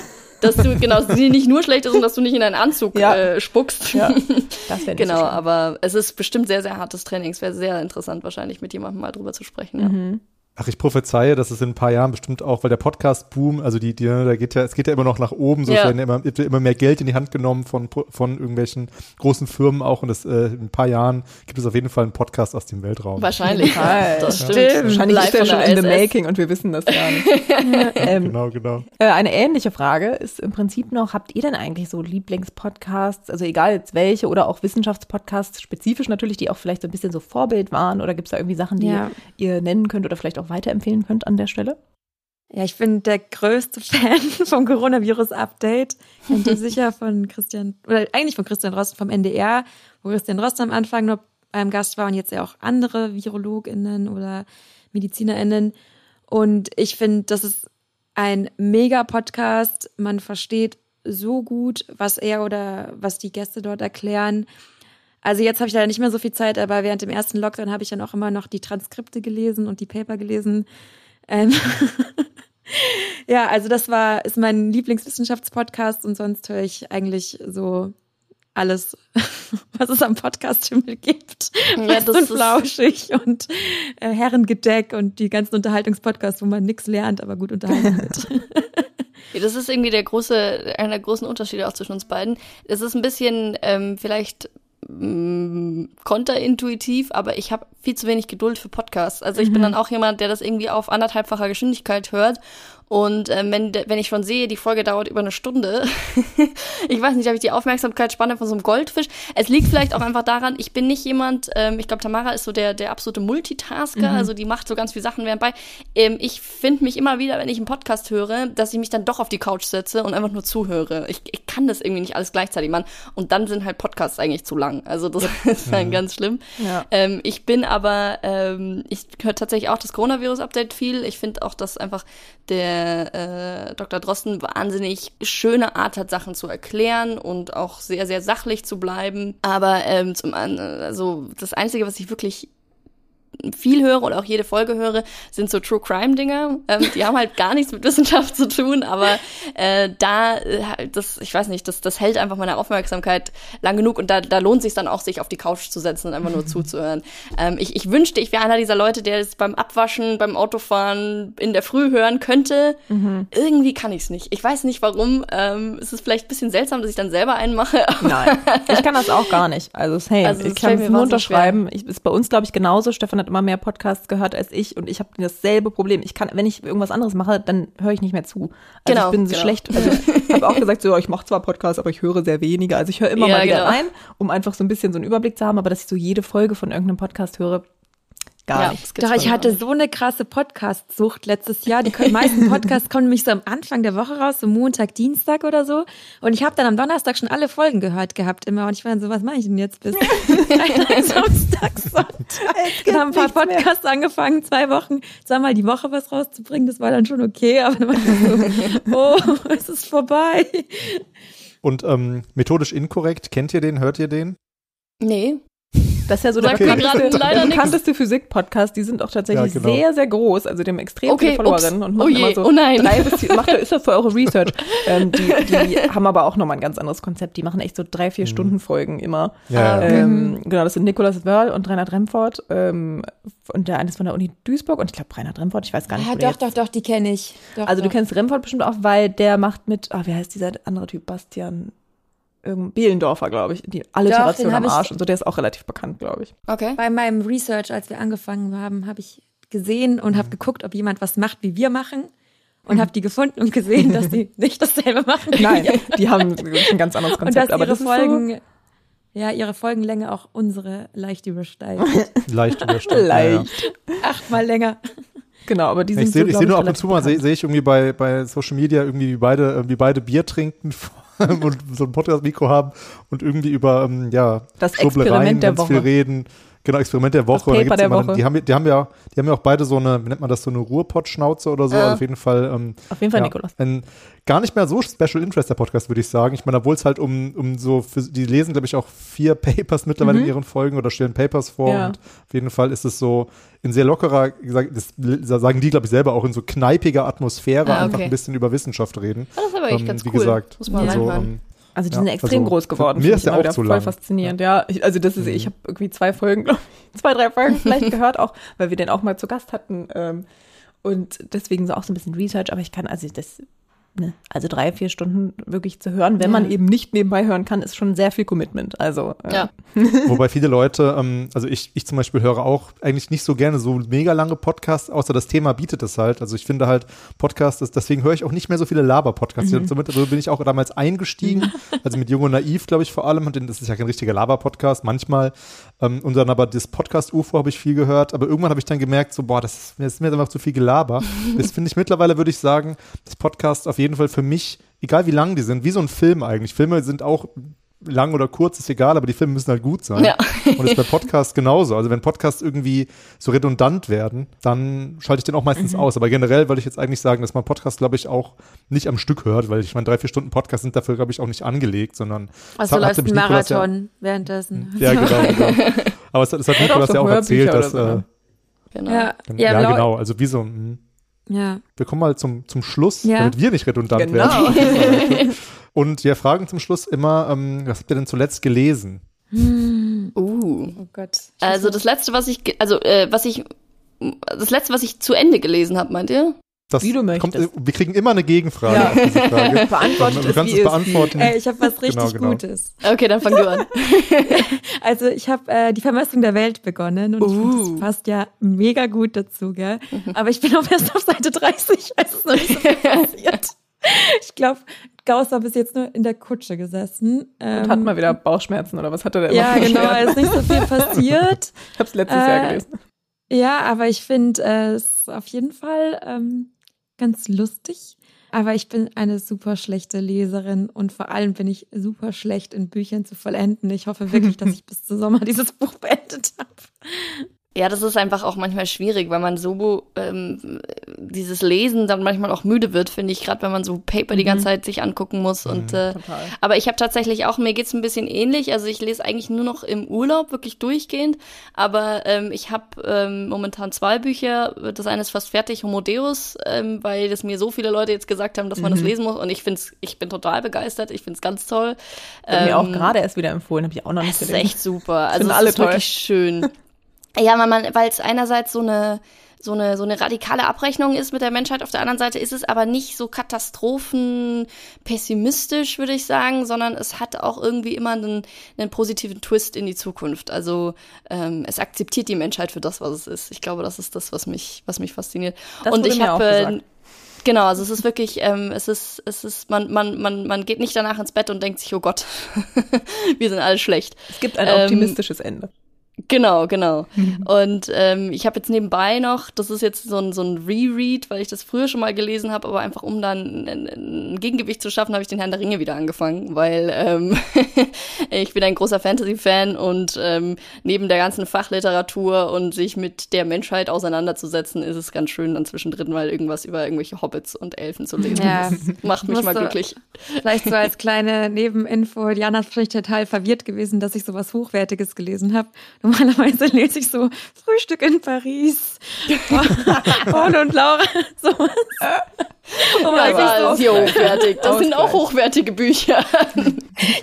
dass du genau, dass sie nicht nur schlecht ist und dass du nicht in einen Anzug ja. äh, spuckst. Ja, das wäre Genau, so aber es ist bestimmt sehr, sehr hartes Training. Es wäre sehr interessant, wahrscheinlich mit jemandem mal drüber zu sprechen. Ja. Mhm. Ach, ich prophezeie, dass es in ein paar Jahren bestimmt auch, weil der Podcast-Boom, also die, die, da geht ja, es geht ja immer noch nach oben, so ja. werden immer, immer mehr Geld in die Hand genommen von, von irgendwelchen großen Firmen auch und das, äh, in ein paar Jahren gibt es auf jeden Fall einen Podcast aus dem Weltraum. Wahrscheinlich. Ja, das stimmt. stimmt. Wahrscheinlich Live ist der schon in the making und wir wissen das gar nicht. ähm, genau, genau. Äh, eine ähnliche Frage ist im Prinzip noch, habt ihr denn eigentlich so Lieblingspodcasts, also egal jetzt welche oder auch Wissenschaftspodcasts, spezifisch natürlich, die auch vielleicht so ein bisschen so Vorbild waren oder gibt es da irgendwie Sachen, die ja. ihr nennen könnt oder vielleicht auch auch weiterempfehlen könnt an der Stelle? Ja, ich bin der größte Fan vom Coronavirus-Update. Kennt ihr sicher von Christian, oder eigentlich von Christian Rost vom NDR, wo Christian Rost am Anfang noch beim Gast war und jetzt ja auch andere VirologInnen oder MedizinerInnen. Und ich finde, das ist ein mega Podcast. Man versteht so gut, was er oder was die Gäste dort erklären. Also jetzt habe ich leider nicht mehr so viel Zeit, aber während dem ersten Lockdown habe ich dann auch immer noch die Transkripte gelesen und die Paper gelesen. Ähm ja, also das war ist mein Lieblingswissenschaftspodcast und sonst höre ich eigentlich so alles, was es am Podcast-Himmel gibt. Ja, das ist flauschig und äh, Herrengedeck und die ganzen Unterhaltungspodcasts, wo man nichts lernt, aber gut unterhalten wird. Ja, das ist irgendwie der große, einer der großen Unterschiede auch zwischen uns beiden. Es ist ein bisschen ähm, vielleicht Mm, konterintuitiv, aber ich habe viel zu wenig Geduld für Podcasts. Also ich mhm. bin dann auch jemand, der das irgendwie auf anderthalbfacher Geschwindigkeit hört und ähm, wenn, wenn ich schon sehe, die Folge dauert über eine Stunde, ich weiß nicht, habe ich die Aufmerksamkeitsspanne von so einem Goldfisch. Es liegt vielleicht auch einfach daran, ich bin nicht jemand, ähm, ich glaube, Tamara ist so der, der absolute Multitasker, mhm. also die macht so ganz viele Sachen während bei. Ähm, ich finde mich immer wieder, wenn ich einen Podcast höre, dass ich mich dann doch auf die Couch setze und einfach nur zuhöre. Ich, ich kann das irgendwie nicht alles gleichzeitig machen. Und dann sind halt Podcasts eigentlich zu lang. Also das ist dann mhm. ganz schlimm. Ja. Ähm, ich bin aber, ähm, ich höre tatsächlich auch das Coronavirus-Update viel. Ich finde auch, dass einfach der äh, Dr. Drosten wahnsinnig schöne Art hat, Sachen zu erklären und auch sehr, sehr sachlich zu bleiben. Aber ähm, zum also das Einzige, was ich wirklich viel höre oder auch jede Folge höre, sind so True Crime Dinge. Ähm, die haben halt gar nichts mit Wissenschaft zu tun, aber äh, da, äh, das, ich weiß nicht, das, das hält einfach meine Aufmerksamkeit lang genug und da, da lohnt sich dann auch, sich auf die Couch zu setzen und einfach nur zuzuhören. Ähm, ich, ich wünschte, ich wäre einer dieser Leute, der es beim Abwaschen, beim Autofahren in der Früh hören könnte. Mhm. Irgendwie kann ich es nicht. Ich weiß nicht warum. Ähm, es ist vielleicht ein bisschen seltsam, dass ich dann selber einen mache. Nein, ich kann das auch gar nicht. Also, hey, also, ich kann es nur unterschreiben. Ich, ist bei uns, glaube ich, genauso. Stefan hat immer mehr Podcasts gehört als ich und ich habe dasselbe Problem. Ich kann, wenn ich irgendwas anderes mache, dann höre ich nicht mehr zu. Also genau, ich bin so genau. schlecht. Also ich habe auch gesagt, so, ich mache zwar Podcasts, aber ich höre sehr wenige. Also ich höre immer ja, mal wieder genau. rein, um einfach so ein bisschen so einen Überblick zu haben, aber dass ich so jede Folge von irgendeinem Podcast höre, gar ja, nicht. Doch, ich hatte so eine krasse Podcast-Sucht letztes Jahr. Die meisten Podcasts kommen nämlich so am Anfang der Woche raus, so Montag, Dienstag oder so. Und ich habe dann am Donnerstag schon alle Folgen gehört gehabt immer. Und ich war so, was mache ich denn jetzt bis Samstag, Sonntag? Dann haben ein paar Podcasts mehr. angefangen, zwei Wochen, zweimal die Woche was rauszubringen. Das war dann schon okay, aber dann war ich so, oh, es ist vorbei. Und ähm, methodisch inkorrekt, kennt ihr den, hört ihr den? Nee. Das ist ja so der bekannteste, der bekannteste Physik-Podcast. Die sind auch tatsächlich ja, genau. sehr, sehr groß. Also die haben extrem okay, viele Followerinnen und machen oh immer so oh nein. drei bis vier, macht, ist das für eure Research. ähm, die, die haben aber auch nochmal ein ganz anderes Konzept. Die machen echt so drei, vier mhm. Stunden Folgen immer. Ja. Ähm, mhm. genau, das sind Nicolas Wörl und Reinhard Remford. Ähm, und der eine ist von der Uni Duisburg und ich glaube Reinhard Remford, ich weiß gar nicht. Ja, doch, doch, doch, die kenne ich. Doch, also doch. du kennst Remford bestimmt auch, weil der macht mit, oh, wie heißt dieser andere Typ, Bastian Behlendorfer, glaube ich, die Alliteration am Arsch und so, der ist auch relativ bekannt, glaube ich. Okay. Bei meinem Research, als wir angefangen haben, habe ich gesehen und habe geguckt, ob jemand was macht, wie wir machen. Und mhm. habe die gefunden und gesehen, dass die nicht dasselbe machen. Nein, die haben ein ganz anderes Konzept. Und dass aber ihre das Folgen, so ja, ihre Folgenlänge auch unsere leicht übersteigt. leicht übersteigt. leicht. Ja. Achtmal länger. Genau, aber die sind Ich sehe so, seh nur ab und zu mal, sehe seh ich irgendwie bei, bei Social Media irgendwie, wie beide, wie beide Bier trinken und so ein Podcast-Mikro haben und irgendwie über ähm, ja, das Experiment der Woche. viel reden. Genau, Experiment der Woche. Das Paper der Woche. Die haben, die haben ja, die haben ja auch beide so eine, wie nennt man das, so eine Ruhrpott-Schnauze oder so. Äh, also auf jeden Fall. Ähm, auf jeden Fall, ja, Nikolas. Ein gar nicht mehr so Special Interest der Podcast, würde ich sagen. Ich meine, obwohl es halt um, um so, für, die lesen, glaube ich, auch vier Papers mittlerweile mhm. in ihren Folgen oder stellen Papers vor. Ja. Und auf jeden Fall ist es so in sehr lockerer, das sagen die, glaube ich, selber auch in so kneipiger Atmosphäre ah, okay. einfach ein bisschen über Wissenschaft reden. Das ist aber echt ähm, ganz wie cool. gesagt, Muss man also, ähm, also die ja, sind extrem also, groß geworden. Mir ist ja auch zu lang. Voll faszinierend, ja. Ich, also das ist, mhm. ich habe irgendwie zwei Folgen, glaube ich, zwei, drei Folgen vielleicht gehört, auch weil wir den auch mal zu Gast hatten. Ähm, und deswegen so auch so ein bisschen Research, aber ich kann, also das ne, also drei, vier Stunden wirklich zu hören, wenn ja. man eben nicht nebenbei hören kann, ist schon sehr viel Commitment. Also äh. ja. Wobei viele Leute, ähm, also ich, ich zum Beispiel höre auch eigentlich nicht so gerne so mega lange Podcasts, außer das Thema bietet es halt. Also ich finde halt Podcasts, ist, deswegen höre ich auch nicht mehr so viele Laber-Podcasts. Mhm. Somit also bin ich auch damals eingestiegen, also mit Jung und Naiv, glaube ich, vor allem. Und das ist ja kein richtiger Laber-Podcast, manchmal. Ähm, und dann aber das Podcast-UFO habe ich viel gehört, aber irgendwann habe ich dann gemerkt, so, boah, das ist, das ist mir einfach zu viel Gelaber. das finde ich mittlerweile, würde ich sagen, das Podcast auf jeden Fall für mich, egal wie lang die sind, wie so ein Film eigentlich. Filme sind auch lang oder kurz, ist egal, aber die Filme müssen halt gut sein. Ja. Und das ist bei Podcasts genauso. Also wenn Podcasts irgendwie so redundant werden, dann schalte ich den auch meistens mhm. aus. Aber generell würde ich jetzt eigentlich sagen, dass man Podcast, glaube ich, auch nicht am Stück hört, weil ich meine, drei, vier Stunden Podcast sind dafür, glaube ich, auch nicht angelegt, sondern also hat, läuft ein Marathon ja, währenddessen. Ja, genau, genau. Aber es, es hat Nikolas ja auch erzählt, dass so, äh, genau. Ja, ja, ja genau. Also wie so ein ja. Wir kommen mal zum, zum Schluss, ja. damit wir nicht redundant genau. werden. Und wir fragen zum Schluss immer, ähm, was habt ihr denn zuletzt gelesen? Hm. Uh. Oh Gott. Also das letzte, was ich, also äh, was ich, das letzte, was ich zu Ende gelesen habe, meint ihr? Das wie du möchtest. Kommt, wir kriegen immer eine Gegenfrage ja. auf diese Frage. Beantwortet du kannst es beantworten. Ey, ich habe was richtig genau, genau. Gutes. Okay, dann fang du an. also ich habe äh, die Vermessung der Welt begonnen und uh. ich find, das passt ja mega gut dazu, gell? Mhm. Aber ich bin auch erst auf Seite 30, als es noch nicht so viel passiert. Ich glaube, Gauss war bis jetzt nur in der Kutsche gesessen. Ähm, und hat mal wieder Bauchschmerzen oder was hat er denn? Ja, genau, es ist nicht so viel passiert. ich habe es letztes äh, Jahr gelesen. Ja, aber ich finde äh, es auf jeden Fall ähm, ganz lustig. Aber ich bin eine super schlechte Leserin und vor allem bin ich super schlecht in Büchern zu vollenden. Ich hoffe wirklich, dass ich bis zum Sommer dieses Buch beendet habe. Ja, das ist einfach auch manchmal schwierig, weil man so ähm, dieses Lesen dann manchmal auch müde wird, finde ich, gerade wenn man so Paper mhm. die ganze Zeit sich angucken muss. Mhm, und äh, aber ich habe tatsächlich auch, mir geht's ein bisschen ähnlich. Also ich lese eigentlich nur noch im Urlaub, wirklich durchgehend. Aber ähm, ich habe ähm, momentan zwei Bücher. Das eine ist fast fertig, Homo Deus, ähm, weil das mir so viele Leute jetzt gesagt haben, dass man mhm. das lesen muss. Und ich find's, ich bin total begeistert. Ich find's ganz toll. Ähm, mir auch ähm, gerade erst wieder empfohlen, habe ich auch noch nicht gelesen. Das ist echt super. Also es alle ist toll. wirklich schön. Ja, weil man, weil es einerseits so eine so eine, so eine radikale Abrechnung ist mit der Menschheit. Auf der anderen Seite ist es aber nicht so katastrophenpessimistisch, würde ich sagen, sondern es hat auch irgendwie immer einen, einen positiven Twist in die Zukunft. Also ähm, es akzeptiert die Menschheit für das, was es ist. Ich glaube, das ist das, was mich, was mich fasziniert. Das Und ich habe Genau, also es ist wirklich, ähm, es ist, es ist, man, man, man, man geht nicht danach ins Bett und denkt sich, oh Gott, wir sind alle schlecht. Es gibt ein optimistisches ähm, Ende. Genau, genau. Mhm. Und ähm, ich habe jetzt nebenbei noch, das ist jetzt so ein, so ein Reread, weil ich das früher schon mal gelesen habe, aber einfach um dann ein, ein Gegengewicht zu schaffen, habe ich den Herrn der Ringe wieder angefangen, weil ähm, ich bin ein großer Fantasy-Fan und ähm, neben der ganzen Fachliteratur und sich mit der Menschheit auseinanderzusetzen, ist es ganz schön, dann zwischendrin mal irgendwas über irgendwelche Hobbits und Elfen zu lesen. Ja. Das macht mich mal glücklich. Vielleicht so als kleine Nebeninfo, Diana ist vielleicht total verwirrt gewesen, dass ich sowas Hochwertiges gelesen habe Normalerweise lese ich so Frühstück in Paris, Paul und Laura, sowas. Oh ja, aber so. hochwertig. Das sind auch hochwertige Bücher.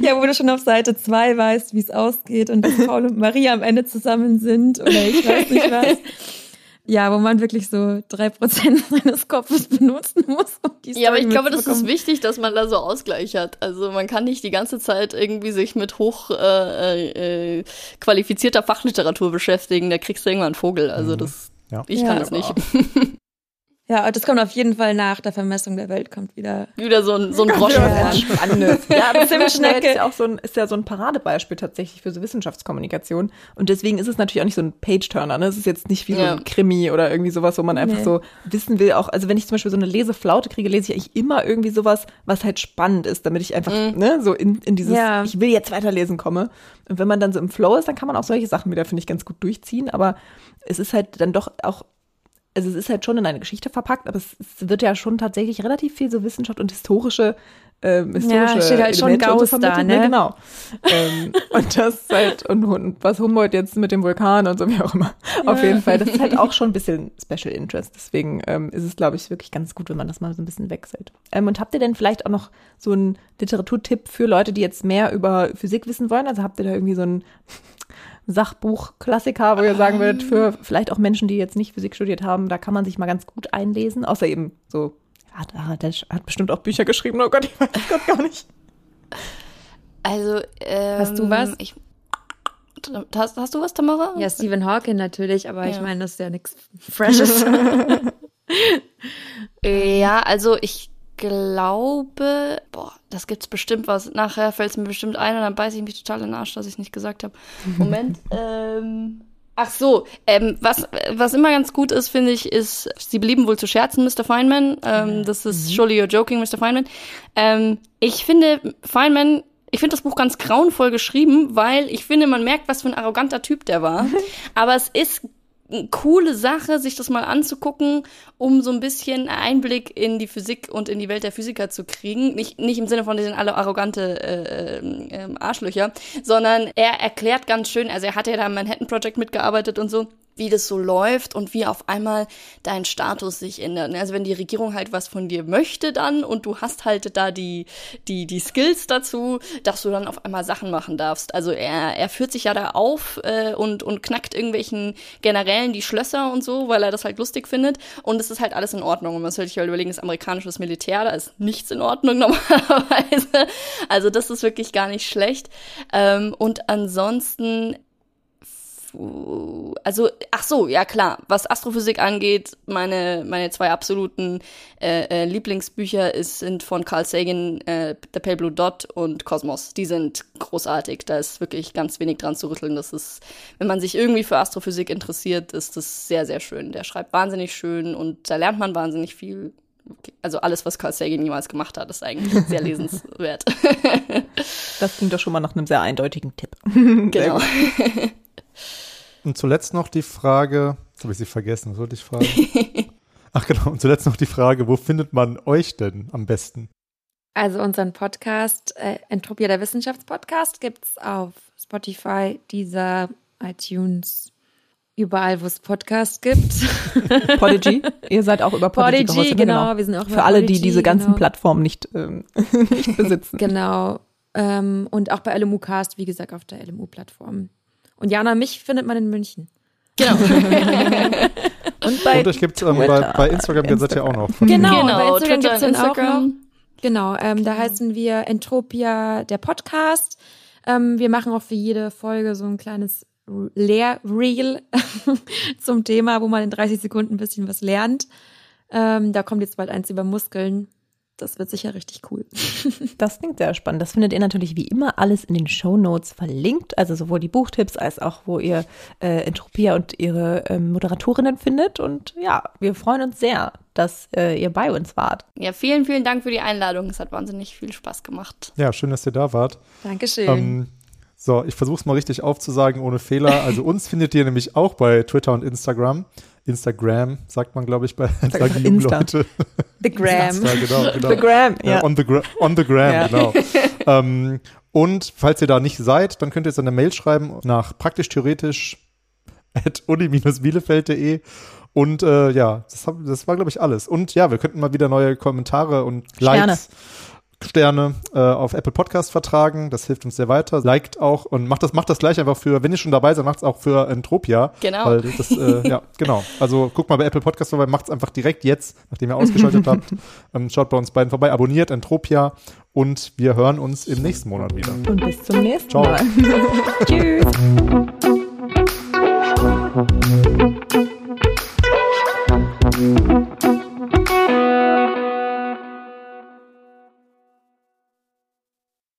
ja, wo du schon auf Seite zwei weißt, wie es ausgeht und dass Paul und Maria am Ende zusammen sind oder ich weiß nicht was. Ja, wo man wirklich so drei Prozent seines Kopfes benutzen muss. Um die ja, aber ich glaube, das ist wichtig, dass man da so Ausgleich hat. Also man kann nicht die ganze Zeit irgendwie sich mit hoch äh, äh, qualifizierter Fachliteratur beschäftigen. Da kriegst du irgendwann einen Vogel. Also mhm. das, ja. ich kann ja, das nicht. Ja, das kommt auf jeden Fall nach der Vermessung der Welt, kommt wieder. Wieder so ein, so ein Groschen. Ja, ja aber Zimtschnecke ist ja auch so ein, ist ja so ein Paradebeispiel tatsächlich für so Wissenschaftskommunikation. Und deswegen ist es natürlich auch nicht so ein Page-Turner, ne? Es ist jetzt nicht wie ja. so ein Krimi oder irgendwie sowas, wo man einfach nee. so wissen will. Auch, also wenn ich zum Beispiel so eine Leseflaute kriege, lese ich eigentlich immer irgendwie sowas, was halt spannend ist, damit ich einfach, mhm. ne, so in, in dieses, ja. ich will jetzt weiterlesen komme. Und wenn man dann so im Flow ist, dann kann man auch solche Sachen wieder, finde ich, ganz gut durchziehen. Aber es ist halt dann doch auch also es ist halt schon in eine Geschichte verpackt, aber es, es wird ja schon tatsächlich relativ viel so Wissenschaft und historische ähm, historische ja, steht halt schon Gauss da, ne? ne? Genau. ähm, und das halt, und, und, was Humboldt jetzt mit dem Vulkan und so wie auch immer. Ja. Auf jeden Fall, das ist halt auch schon ein bisschen Special Interest. Deswegen ähm, ist es, glaube ich, wirklich ganz gut, wenn man das mal so ein bisschen wechselt. Ähm, und habt ihr denn vielleicht auch noch so einen Literaturtipp für Leute, die jetzt mehr über Physik wissen wollen? Also habt ihr da irgendwie so einen Sachbuch-Klassiker, wo ihr sagen würdet, für vielleicht auch Menschen, die jetzt nicht Physik studiert haben, da kann man sich mal ganz gut einlesen, außer eben so, ja, der hat bestimmt auch Bücher geschrieben, oh Gott, ich weiß Gott gar nicht. Also, ähm, hast du was? Ich, hast, hast du was, Tamara? Ja, Stephen Hawking natürlich, aber ja. ich meine, das ist ja nichts Freshes. ja, also ich glaube, boah, das gibt's bestimmt was. Nachher fällt es mir bestimmt ein und dann beiße ich mich total in den Arsch, dass ich nicht gesagt habe. Moment. ähm, ach so, ähm, was, was immer ganz gut ist, finde ich, ist, Sie blieben wohl zu scherzen, Mr. Feynman. Ähm, das ist mhm. Surely You're Joking, Mr. Feynman. Ähm, ich finde, Feynman ich finde das Buch ganz grauenvoll geschrieben, weil ich finde, man merkt, was für ein arroganter Typ der war. Aber es ist coole Sache, sich das mal anzugucken, um so ein bisschen Einblick in die Physik und in die Welt der Physiker zu kriegen. Nicht, nicht im Sinne von, die sind alle arrogante äh, äh, Arschlöcher, sondern er erklärt ganz schön, also er hat ja da am Manhattan Project mitgearbeitet und so wie das so läuft und wie auf einmal dein Status sich ändert. Also wenn die Regierung halt was von dir möchte dann und du hast halt da die, die, die Skills dazu, dass du dann auf einmal Sachen machen darfst. Also er, er führt sich ja da auf äh, und, und knackt irgendwelchen Generälen die Schlösser und so, weil er das halt lustig findet. Und es ist halt alles in Ordnung. Und man sollte sich halt überlegen, das amerikanische Militär, da ist nichts in Ordnung normalerweise. Also das ist wirklich gar nicht schlecht. Ähm, und ansonsten also, ach so, ja klar, was Astrophysik angeht, meine, meine zwei absoluten äh, äh, Lieblingsbücher ist, sind von Carl Sagan, äh, The Pale Blue Dot und Cosmos. Die sind großartig, da ist wirklich ganz wenig dran zu rütteln. Das ist, wenn man sich irgendwie für Astrophysik interessiert, ist das sehr, sehr schön. Der schreibt wahnsinnig schön und da lernt man wahnsinnig viel. Also alles, was Carl Sagan jemals gemacht hat, ist eigentlich sehr lesenswert. das klingt doch schon mal nach einem sehr eindeutigen Tipp. genau. Und zuletzt noch die Frage, jetzt habe ich sie vergessen, was wollte ich fragen? Ach genau, und zuletzt noch die Frage, wo findet man euch denn am besten? Also unseren Podcast, äh, Entropia der Wissenschaftspodcast, gibt es auf Spotify, dieser iTunes, überall, wo es Podcasts gibt. Podigy. Ihr seid auch über Podigy, Podigy gehostet, genau, wir sind auch Für über alle, Podigy, die diese ganzen genau. Plattformen nicht, ähm, nicht besitzen. Genau. Ähm, und auch bei LMU Cast, wie gesagt, auf der LMU-Plattform. Und Jana, mich findet man in München. Genau. Und bei und euch gibt es ähm, bei, bei Instagram, seid ihr auch noch. Genau, genau. bei Instagram gibt's dann auch noch. Instagram. Genau, ähm, da heißen wir Entropia der Podcast. Ähm, wir machen auch für jede Folge so ein kleines Lehrreel zum Thema, wo man in 30 Sekunden ein bisschen was lernt. Ähm, da kommt jetzt bald eins über Muskeln. Das wird sicher richtig cool. Das klingt sehr spannend. Das findet ihr natürlich wie immer alles in den Show Notes verlinkt. Also sowohl die Buchtipps als auch, wo ihr äh, Entropia und ihre ähm, Moderatorinnen findet. Und ja, wir freuen uns sehr, dass äh, ihr bei uns wart. Ja, vielen, vielen Dank für die Einladung. Es hat wahnsinnig viel Spaß gemacht. Ja, schön, dass ihr da wart. Dankeschön. Ähm, so, ich versuche es mal richtig aufzusagen, ohne Fehler. Also uns findet ihr nämlich auch bei Twitter und Instagram. Instagram sagt man, glaube ich, bei Insta. Leute. The Gram. Insta, genau, genau. The Gram, Ja. on, the gra on the gram, Ja. genau. ähm, und falls ihr da nicht seid, dann könnt ihr jetzt eine Mail schreiben nach praktisch-theoretisch at uni-bielefeld.de und äh, ja, das, hab, das war, glaube ich, alles. Und ja, wir könnten mal wieder neue Kommentare und Likes, Sterne äh, auf Apple Podcast vertragen. Das hilft uns sehr weiter. Liked auch und macht das, macht das gleich einfach für, wenn ihr schon dabei seid, macht es auch für Entropia. Genau. Weil das, äh, ja, genau. Also guckt mal bei Apple Podcast vorbei, macht es einfach direkt jetzt, nachdem ihr ausgeschaltet habt. Ähm, schaut bei uns beiden vorbei, abonniert Entropia und wir hören uns im nächsten Monat wieder. Und bis zum nächsten Ciao. Mal. Tschüss.